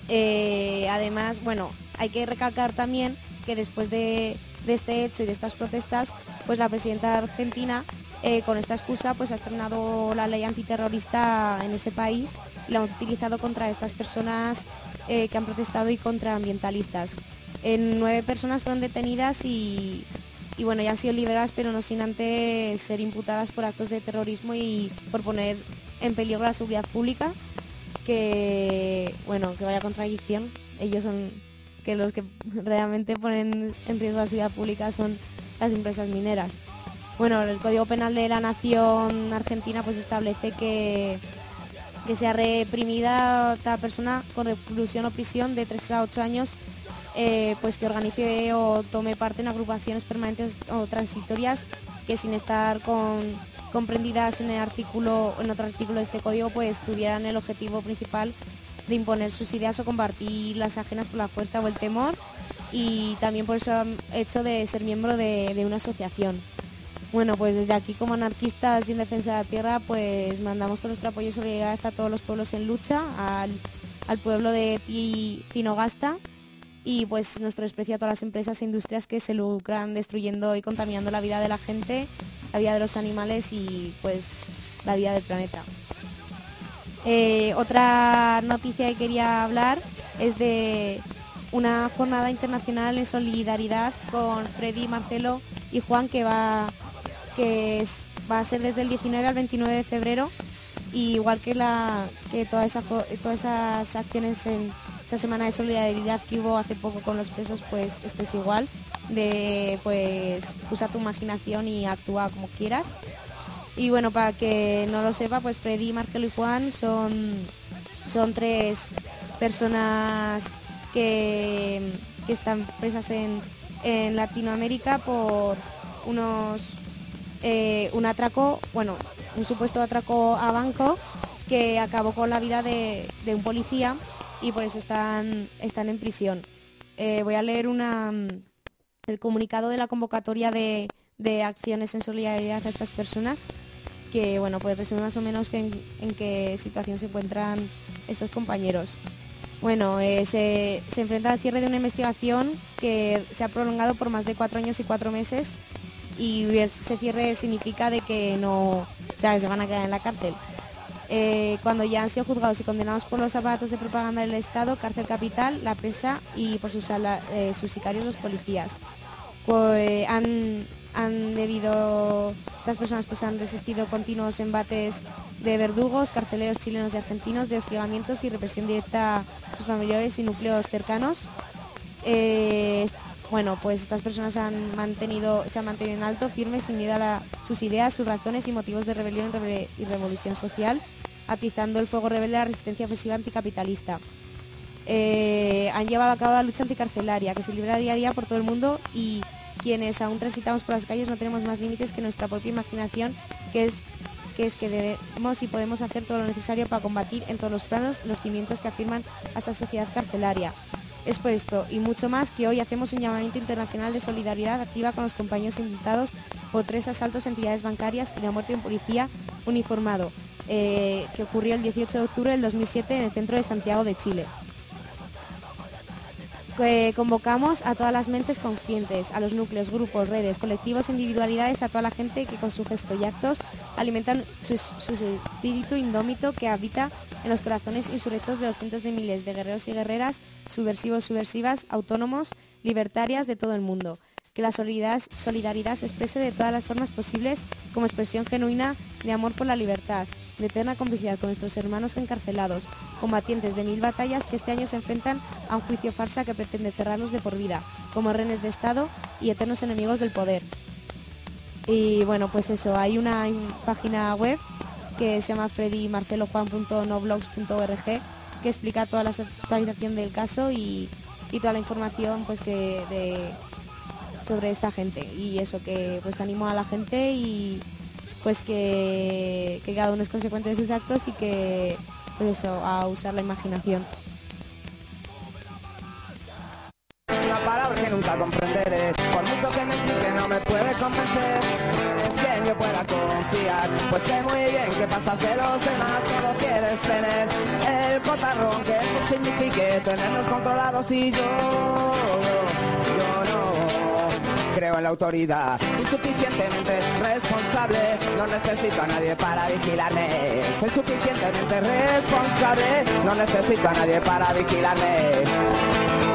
Eh, además, bueno, hay que recalcar también que después de, este hecho y de estas protestas, pues la presidenta argentina eh, con esta excusa pues ha estrenado la ley antiterrorista en ese país y la ha utilizado contra estas personas eh, que han protestado y contra ambientalistas. En nueve personas fueron detenidas y, y bueno, ya han sido liberadas, pero no sin antes ser imputadas por actos de terrorismo y por poner en peligro la seguridad pública, que bueno, que vaya contradicción. Ellos son que los que realmente ponen en riesgo la seguridad pública son las empresas mineras. Bueno, el Código Penal de la Nación Argentina pues establece que, que sea reprimida tal persona con reclusión o prisión de 3 a 8 años eh, pues que organice o tome parte en agrupaciones permanentes o transitorias que sin estar con- comprendidas en el artículo en otro artículo de este código pues tuvieran el objetivo principal de imponer sus ideas o compartir las ajenas por la fuerza o el temor y también por eso hecho de ser miembro de, una asociación. Bueno, pues desde aquí como anarquistas y en defensa de la tierra, pues mandamos todo nuestro apoyo y solidaridad a todos los pueblos en lucha, al, al pueblo de Ti- Tinogasta y pues nuestro desprecio a todas las empresas e industrias que se lucran destruyendo y contaminando la vida de la gente, la vida de los animales y pues la vida del planeta. Eh, otra noticia que quería hablar es de una jornada internacional en solidaridad con Freddy, Marcelo y Juan que va que es- va a ser desde el 19 al 29 de febrero y igual que la que toda esa todas esas acciones en esa semana de solidaridad que hubo hace poco con los presos pues esto es igual de pues usa tu imaginación y actúa como quieras. Y bueno, para que no lo sepa, pues Freddy, Marcelo y Juan son, son tres personas que, que están presas en, en Latinoamérica por unos eh, un atraco, bueno, un supuesto atraco a banco que acabó con la vida de, de un policía y por eso están, están en prisión. Eh, voy a leer una, el comunicado de la convocatoria de, de acciones en solidaridad a estas personas, que bueno, pues resume más o menos que en, qué situación se encuentran estos compañeros. Bueno, eh, se, se enfrenta al cierre de una investigación que se ha prolongado por más de cuatro años y cuatro meses y ese cierre significa de que no, o sea, se van a quedar en la cárcel. Eh, cuando ya han sido juzgados y condenados por los aparatos de propaganda del Estado, cárcel capital, la prensa y por sus, eh, sus sicarios los policías. Pues, han, han debido, estas personas pues han resistido continuos embates de verdugos, carceleros chilenos y argentinos, de hostigamientos y represión directa a sus familiares y núcleos cercanos. Eh, bueno, pues estas personas han mantenido, se han mantenido en alto, firmes, sin miedo a sus ideas, sus razones y motivos de rebelión y revolución social, atizando el fuego rebelde a la resistencia ofensiva anticapitalista. Eh, han llevado a cabo la lucha anticarcelaria, que se libra día a día por todo el mundo y quienes aún transitamos por las calles no tenemos más límites que nuestra propia imaginación, que es que es que debemos y podemos hacer todo lo necesario para combatir en todos los planos los cimientos que afirman a esta sociedad carcelaria. Es por esto y mucho más que hoy hacemos un llamamiento internacional de solidaridad activa con los compañeros imputados por tres asaltos a entidades bancarias y la muerte de un policía uniformado, eh, que ocurrió el 18 de octubre del 2007 en el centro de Santiago de Chile. Eh, convocamos a todas las mentes conscientes, a los núcleos, grupos, redes, colectivos, individualidades, a toda la gente que con su gesto y actos alimentan su, su espíritu indómito que habita en los corazones insurrectos de los cientos de miles de guerreros y guerreras, subversivos, subversivas, autónomos, libertarias de todo el mundo. Que la solidaridad, se exprese de todas las formas posibles como expresión genuina de amor por la libertad, de eterna complicidad con nuestros hermanos encarcelados, combatientes de mil batallas que este año se enfrentan a un juicio farsa que pretende cerrarlos de por vida, como rehenes de Estado y eternos enemigos del poder. Y bueno, pues eso, hay una página web que se llama freddymarcelojuan.noblogs.org que explica toda la actualización del caso y, y toda la información pues que de, sobre esta gente y eso que pues animo a la gente y pues que, que cada uno es consecuente de sus actos y que pues eso, a usar la imaginación. Una palabra que nunca comprenderé Por mucho que me explique no me puede convencer Es bien, yo pueda confiar. Pues sé muy bien que pasas de los demás, solo quieres tener el cotarrón que signifique tenernos controlados y yo, creo en la autoridad. Soy suficientemente responsable, no necesito a nadie para vigilarme. Soy suficientemente responsable, no necesito a nadie para vigilarme.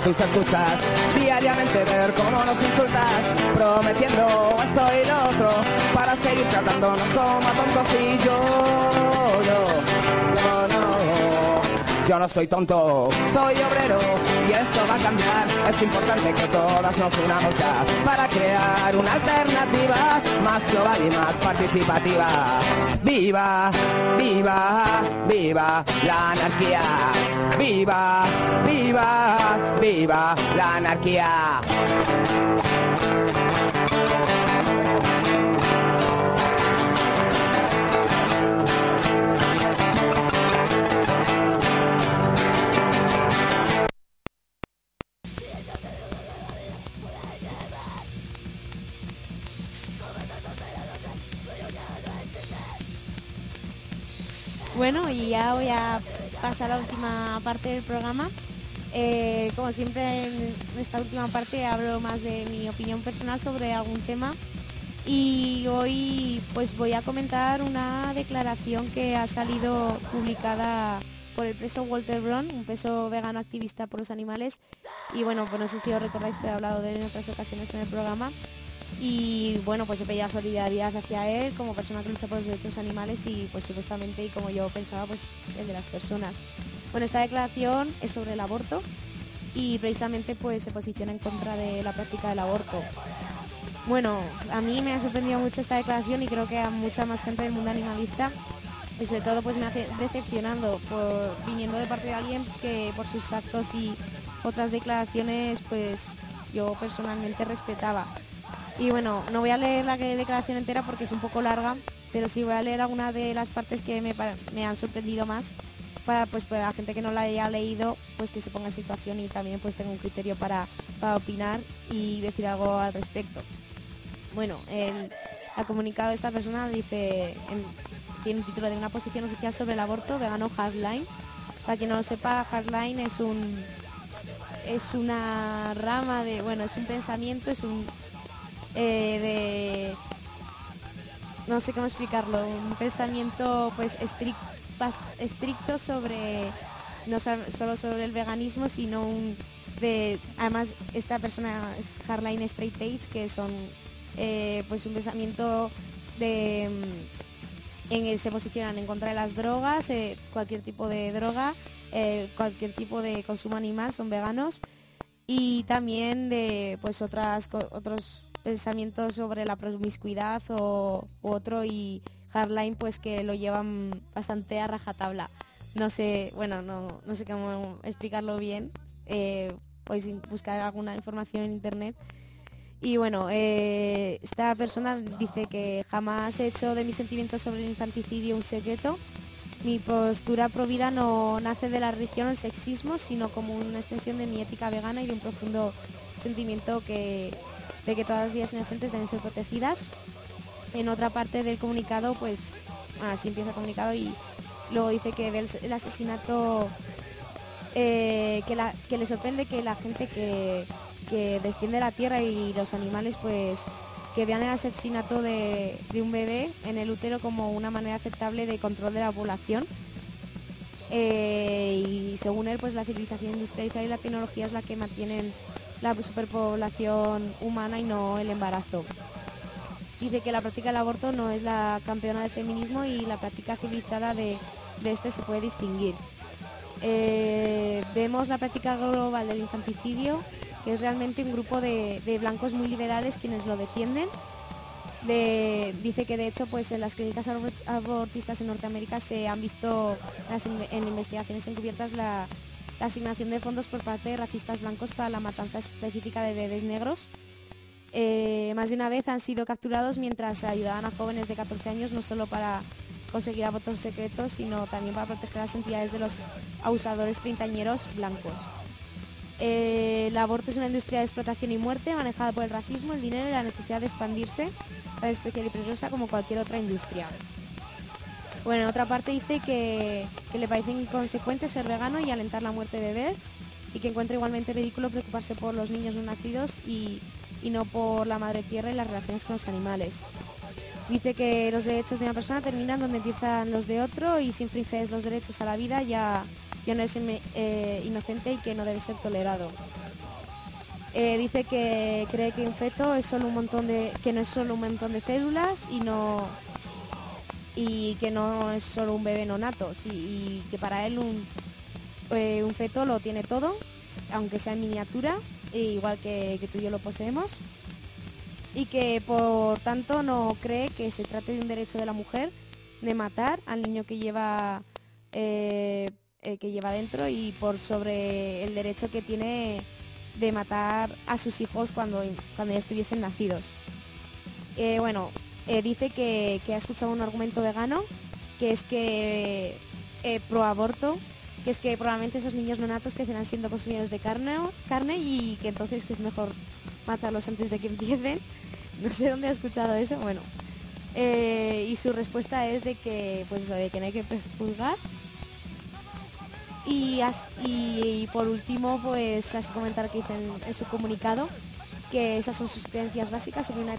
Tus excusas, diariamente ver cómo nos insultas, prometiendo esto y lo otro, para seguir tratándonos como a tontos y yo, yo, yo no. Yo no soy tonto, soy obrero y esto va a cambiar. Es importante que todas nos unamos ya para crear una alternativa más global y más participativa. Viva, viva, viva la anarquía. Viva, viva, viva la anarquía. Voy a pasar a la última parte del programa. Eh, como siempre en esta última parte hablo más de mi opinión personal sobre algún tema. Y hoy pues voy a comentar una declaración que ha salido publicada por el preso Walter Brown, un preso vegano activista por los animales. Y bueno, pues no sé si os recordáis, pero he hablado de él en otras ocasiones en el programa y bueno, pues he pedido solidaridad hacia él como persona que lucha por los derechos animales y pues supuestamente y como yo pensaba, pues el de las personas. Bueno, esta declaración es sobre el aborto y precisamente pues se posiciona en contra de la práctica del aborto. Bueno, a mí me ha sorprendido mucho esta declaración y creo que a mucha más gente del mundo animalista y sobre todo pues me hace decepcionando por viniendo de parte de alguien que por sus actos y otras declaraciones pues yo personalmente respetaba. Y bueno, no voy a leer la declaración entera porque es un poco larga, pero sí voy a leer algunas de las partes que me, han sorprendido más para pues para la gente que no la haya leído pues que se ponga en situación y también pues tenga un criterio para, opinar y decir algo al respecto. Bueno, el, el comunicado esta persona dice, en- tiene un título de una posición oficial sobre el aborto, vegano Hardline. Para quien no lo sepa, Hardline es un es una rama de, bueno, es un pensamiento, es un eh, de no sé cómo explicarlo, un pensamiento pues estricto sobre no so- solo sobre el veganismo, sino un de además esta persona es Hardline Straight Edge, que son eh, pues un pensamiento de mm, en el se posicionan en contra de las drogas, eh, cualquier tipo de droga, cualquier tipo de consumo animal, son veganos y también de pues otras otros pensamientos sobre la promiscuidad o otro y Hardline pues que lo llevan bastante a rajatabla. No sé, bueno, no, no sé cómo explicarlo bien. Eh, podéis in- buscar alguna información en internet. Y bueno, eh, esta persona dice que jamás he hecho de mis sentimientos sobre el infanticidio un secreto. Mi postura pro vida no nace de la religión o el sexismo, sino como una extensión de mi ética vegana y de un profundo sentimiento que, de que todas las vidas inocentes deben ser protegidas. En otra parte del comunicado, pues así empieza el comunicado y luego dice que ve el, el asesinato eh, que, la- que le sorprende que la gente que, que defiende la tierra y los animales pues que vean el asesinato de, de un bebé en el útero como una manera aceptable de control de la población. Eh, y según él, pues la civilización industrializada y la tecnología es la que mantienen la superpoblación humana y no el embarazo. Dice que la práctica del aborto no es la campeona del feminismo y la práctica civilizada de, de este se puede distinguir. Eh, vemos la práctica global del infanticidio, que es realmente un grupo de, de blancos muy liberales quienes lo defienden. De- dice que de hecho pues en las clínicas abor- abortistas en Norteamérica se han visto en investigaciones encubiertas la, la asignación de fondos por parte de racistas blancos para la matanza específica de bebés negros. Eh, más de una vez han sido capturados mientras ayudaban a jóvenes de 14 años no solo para conseguir abortos secretos, sino también para proteger las entidades de los abusadores treintañeros blancos. Eh, el aborto es una industria de explotación y muerte manejada por el racismo, el dinero y la necesidad de expandirse, tan especial y peligrosa como cualquier otra industria. Bueno, en otra parte dice que, le parece inconsecuente ser vegano y alentar la muerte de bebés y que encuentra igualmente ridículo preocuparse por los niños no nacidos y, y no por la madre tierra y las relaciones con los animales. Dice que los derechos de una persona terminan donde empiezan los de otro y si infringes los derechos a la vida ya, ya no es eh, inocente y que no debe ser tolerado. Eh, dice que cree que un feto es solo un montón de que no es solo un montón de células y no y que no es solo un bebé no nato sí, y que para él un, eh, un feto lo tiene todo aunque sea en miniatura e igual que, tú y yo lo poseemos y que por tanto no cree que se trate de un derecho de la mujer de matar al niño que lleva eh, eh, que lleva dentro y por sobre el derecho que tiene de matar a sus hijos cuando, cuando ya estuviesen nacidos. Eh, bueno, eh, dice que, que ha escuchado un argumento vegano, que es que eh, pro aborto, que es que probablemente esos niños neonatos crecerán siendo consumidores de carne, carne y que entonces que es mejor matarlos antes de que empiecen. No sé dónde ha escuchado eso, bueno. Eh, y su respuesta es de que, pues eso, de que no hay que prejuzgar. Y, y, por último, pues así comentar que dice en, en su comunicado que esas son sus creencias básicas sobre una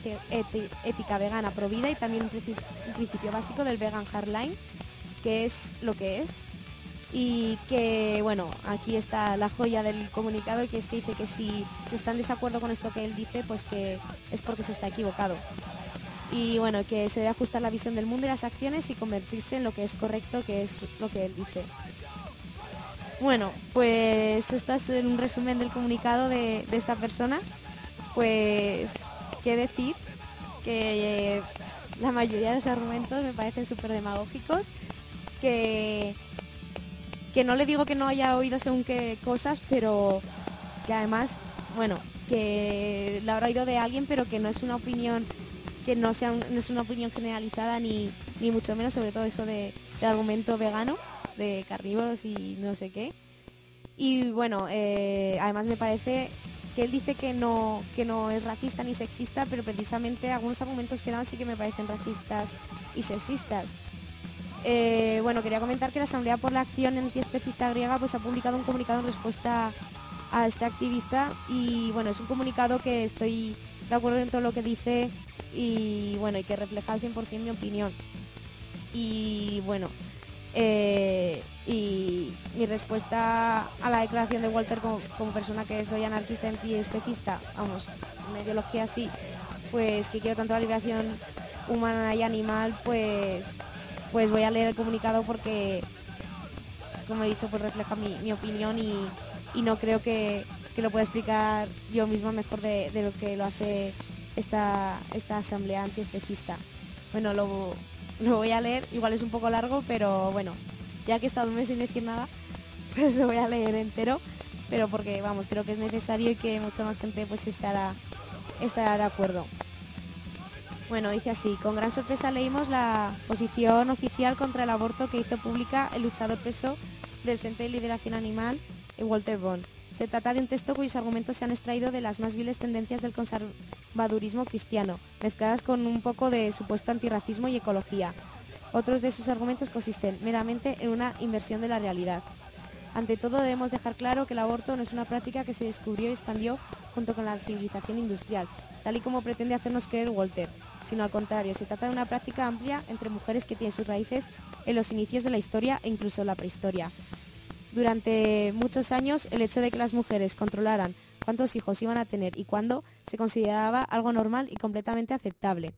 ética vegana pro vida y también un, principio básico del vegan hardline, que es lo que es. Y que, bueno, aquí está la joya del comunicado, que es que dice que si se está en desacuerdo con esto que él dice, pues que es porque se está equivocado. Y bueno, que se debe ajustar la visión del mundo y las acciones y convertirse en lo que es correcto, que es lo que él dice. Bueno, pues este es un resumen del comunicado de esta persona. Pues, ¿qué decir? Que eh, la mayoría de los argumentos me parecen súper demagógicos. Que, que no le digo que no haya oído según qué cosas, pero que además, bueno, que la habrá oído de alguien, pero que no es una opinión que no sea no es una opinión generalizada ni, ni mucho menos sobre todo eso de, del argumento vegano de carnívoros y no sé qué y bueno eh, además me parece que él dice que no que no es racista ni sexista pero precisamente algunos argumentos que dan sí que me parecen racistas y sexistas. Eh, bueno quería comentar que la asamblea por la acción antiespecista griega pues ha publicado un comunicado en respuesta a este activista y bueno es un comunicado que estoy de acuerdo en todo lo que dice y bueno y que refleja al 100% mi opinión. Y bueno eh, y mi respuesta a la declaración de Walter como, persona que soy anarquista antiespecista vamos una ideología así pues que quiero tanto la liberación humana y animal pues pues voy a leer el comunicado porque como he dicho pues refleja mi, mi opinión y, y no creo que, que lo pueda explicar yo misma mejor de, de lo que lo hace esta, esta asamblea antiespecista. Bueno, lo, lo voy a leer, igual es un poco largo, pero bueno, ya que he estado un mes sin decir nada, pues lo voy a leer entero, pero porque vamos, creo que es necesario y que mucha más gente pues estará, estará de acuerdo. Bueno, dice así, con gran sorpresa leímos la posición oficial contra el aborto que hizo pública el luchador preso del Frente de Liberación Animal, Walter Bond. Se trata de un texto cuyos argumentos se han extraído de las más viles tendencias del conservadurismo cristiano, mezcladas con un poco de supuesto antirracismo y ecología. Otros de sus argumentos consisten meramente en una inversión de la realidad. Ante todo debemos dejar claro que el aborto no es una práctica que se descubrió y expandió junto con la civilización industrial, tal y como pretende hacernos creer Walter, sino al contrario, se trata de una práctica amplia entre mujeres que tienen sus raíces en los inicios de la historia e incluso la prehistoria. Durante muchos años, el hecho de que las mujeres controlaran cuántos hijos iban a tener y cuándo se consideraba algo normal y completamente aceptable.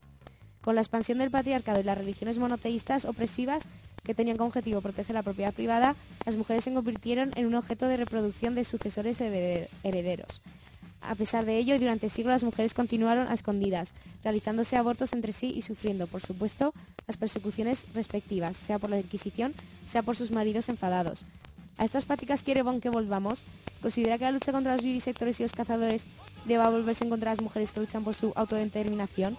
Con la expansión del patriarcado y las religiones monoteístas opresivas que tenían como objetivo proteger la propiedad privada, las mujeres se convirtieron en un objeto de reproducción de sucesores herede- herederos. A pesar de ello, durante siglos las mujeres continuaron a escondidas, realizándose abortos entre sí y sufriendo, por supuesto, las persecuciones respectivas, sea por la Inquisición, sea por sus maridos enfadados. A estas prácticas quiere Bon que volvamos. Considera que la lucha contra los vivisectores y los cazadores deba volverse contra las mujeres que luchan por su autodeterminación.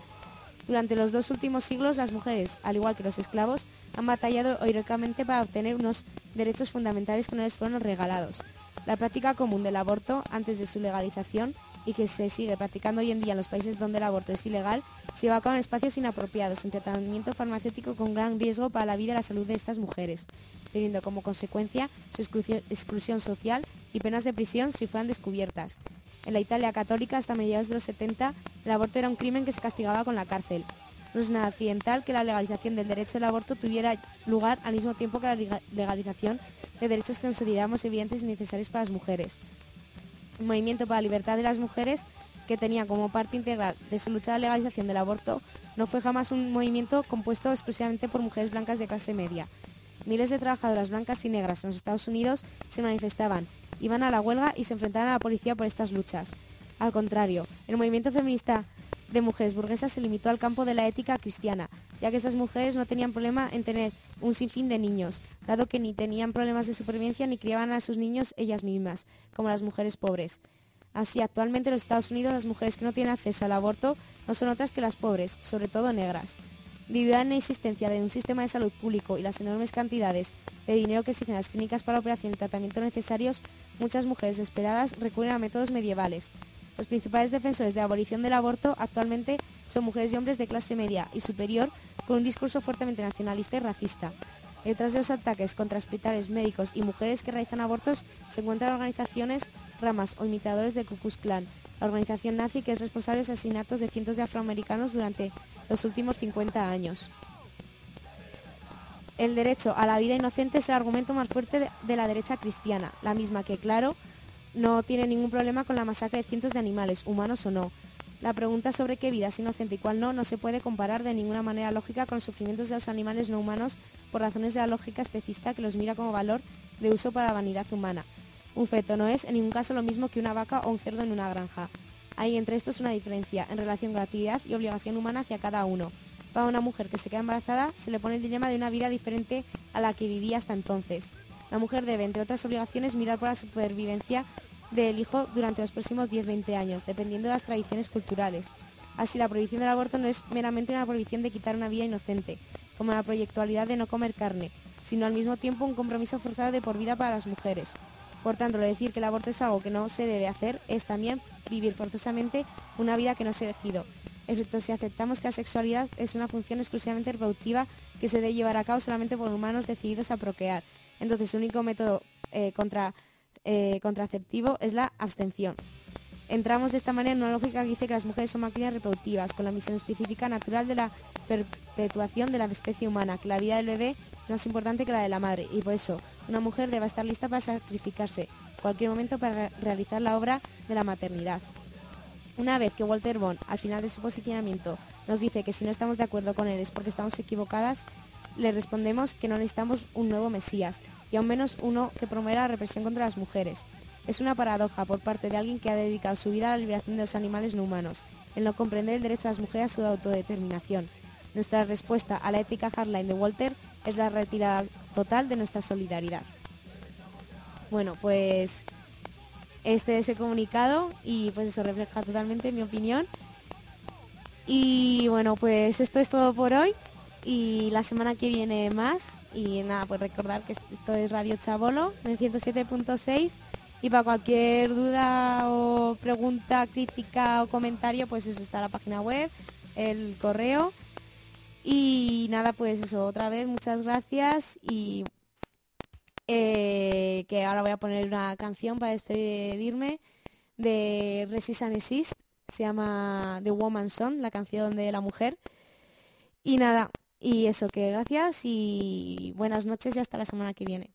Durante los dos últimos siglos, las mujeres, al igual que los esclavos, han batallado heroicamente para obtener unos derechos fundamentales que no les fueron regalados. La práctica común del aborto, antes de su legalización, y que se sigue practicando hoy en día en los países donde el aborto es ilegal, se lleva a cabo en espacios inapropiados, en tratamiento farmacéutico con gran riesgo para la vida y la salud de estas mujeres, teniendo como consecuencia su exclusión, social y penas de prisión si fueran descubiertas. En la Italia católica, hasta mediados de los 70, el aborto era un crimen que se castigaba con la cárcel. No es nada accidental que la legalización del derecho al aborto tuviera lugar al mismo tiempo que la lega- legalización de derechos que consideramos evidentes y necesarios para las mujeres. Movimiento para la libertad de las mujeres, que tenía como parte integral de su lucha la legalización del aborto, no fue jamás un movimiento compuesto exclusivamente por mujeres blancas de clase media. Miles de trabajadoras blancas y negras en los Estados Unidos se manifestaban, iban a la huelga y se enfrentaban a la policía por estas luchas. Al contrario, el movimiento feminista de mujeres burguesas se limitó al campo de la ética cristiana, ya que estas mujeres no tenían problema en tener un sinfín de niños, dado que ni tenían problemas de supervivencia ni criaban a sus niños ellas mismas, como las mujeres pobres. Así, actualmente en los Estados Unidos las mujeres que no tienen acceso al aborto no son otras que las pobres, sobre todo negras. Debido a la inexistencia de un sistema de salud público y las enormes cantidades de dinero que exigen las clínicas para operación y tratamiento necesarios, muchas mujeres desesperadas recurren a métodos medievales. Los principales defensores de la abolición del aborto actualmente son mujeres y hombres de clase media y superior con un discurso fuertemente nacionalista y racista. Detrás de los ataques contra hospitales, médicos y mujeres que realizan abortos se encuentran organizaciones, ramas o imitadores del Ku Klux Klan, la organización nazi que es responsable de los asesinatos de cientos de afroamericanos durante los últimos 50 años. El derecho a la vida inocente es el argumento más fuerte de, de la derecha cristiana, la misma que, claro, no tiene ningún problema con la masacre de cientos de animales, humanos o no. La pregunta sobre qué vida es inocente y cuál no no se puede comparar de ninguna manera lógica con los sufrimientos de los animales no humanos por razones de la lógica especista que los mira como valor de uso para la vanidad humana. Un feto no es en ningún caso lo mismo que una vaca o un cerdo en una granja. Hay entre estos una diferencia en relación con la actividad y obligación humana hacia cada uno. Para una mujer que se queda embarazada se le pone el dilema de una vida diferente a la que vivía hasta entonces. La mujer debe, entre otras obligaciones, mirar por la supervivencia del hijo durante los próximos 10-20 años, dependiendo de las tradiciones culturales. Así, la prohibición del aborto no es meramente una prohibición de quitar una vida inocente, como la proyectualidad de no comer carne, sino al mismo tiempo un compromiso forzado de por vida para las mujeres. Por tanto, lo de decir que el aborto es algo que no se debe hacer es también vivir forzosamente una vida que no se ha elegido, excepto si aceptamos que la sexualidad es una función exclusivamente reproductiva que se debe llevar a cabo solamente por humanos decididos a procrear. Entonces, el único método eh, contra, eh, contraceptivo es la abstención. Entramos de esta manera en una lógica que dice que las mujeres son máquinas reproductivas, con la misión específica natural de la perpetuación de la especie humana, que la vida del bebé es más importante que la de la madre, y por eso una mujer debe estar lista para sacrificarse cualquier momento para re- realizar la obra de la maternidad. Una vez que Walter Bond, al final de su posicionamiento, nos dice que si no estamos de acuerdo con él es porque estamos equivocadas, le respondemos que no necesitamos un nuevo Mesías, y aún menos uno que promueva la represión contra las mujeres. Es una paradoja por parte de alguien que ha dedicado su vida a la liberación de los animales no humanos, el no comprender el derecho de las mujeres a su autodeterminación. Nuestra respuesta a la ética hardline de Walter es la retirada total de nuestra solidaridad. Bueno, pues este es el comunicado y pues eso refleja totalmente mi opinión. Y bueno, pues esto es todo por hoy y la semana que viene más. Y nada, pues recordar que esto es Radio Chabolo en 107.6 y para cualquier duda o pregunta, crítica o comentario, pues eso está la página web, el correo. Y nada, pues eso, otra vez muchas gracias y eh, que ahora voy a poner una canción para despedirme de Resist and Exist, se llama The Woman Song, la canción de la mujer. Y nada, y eso, que gracias y buenas noches y hasta la semana que viene.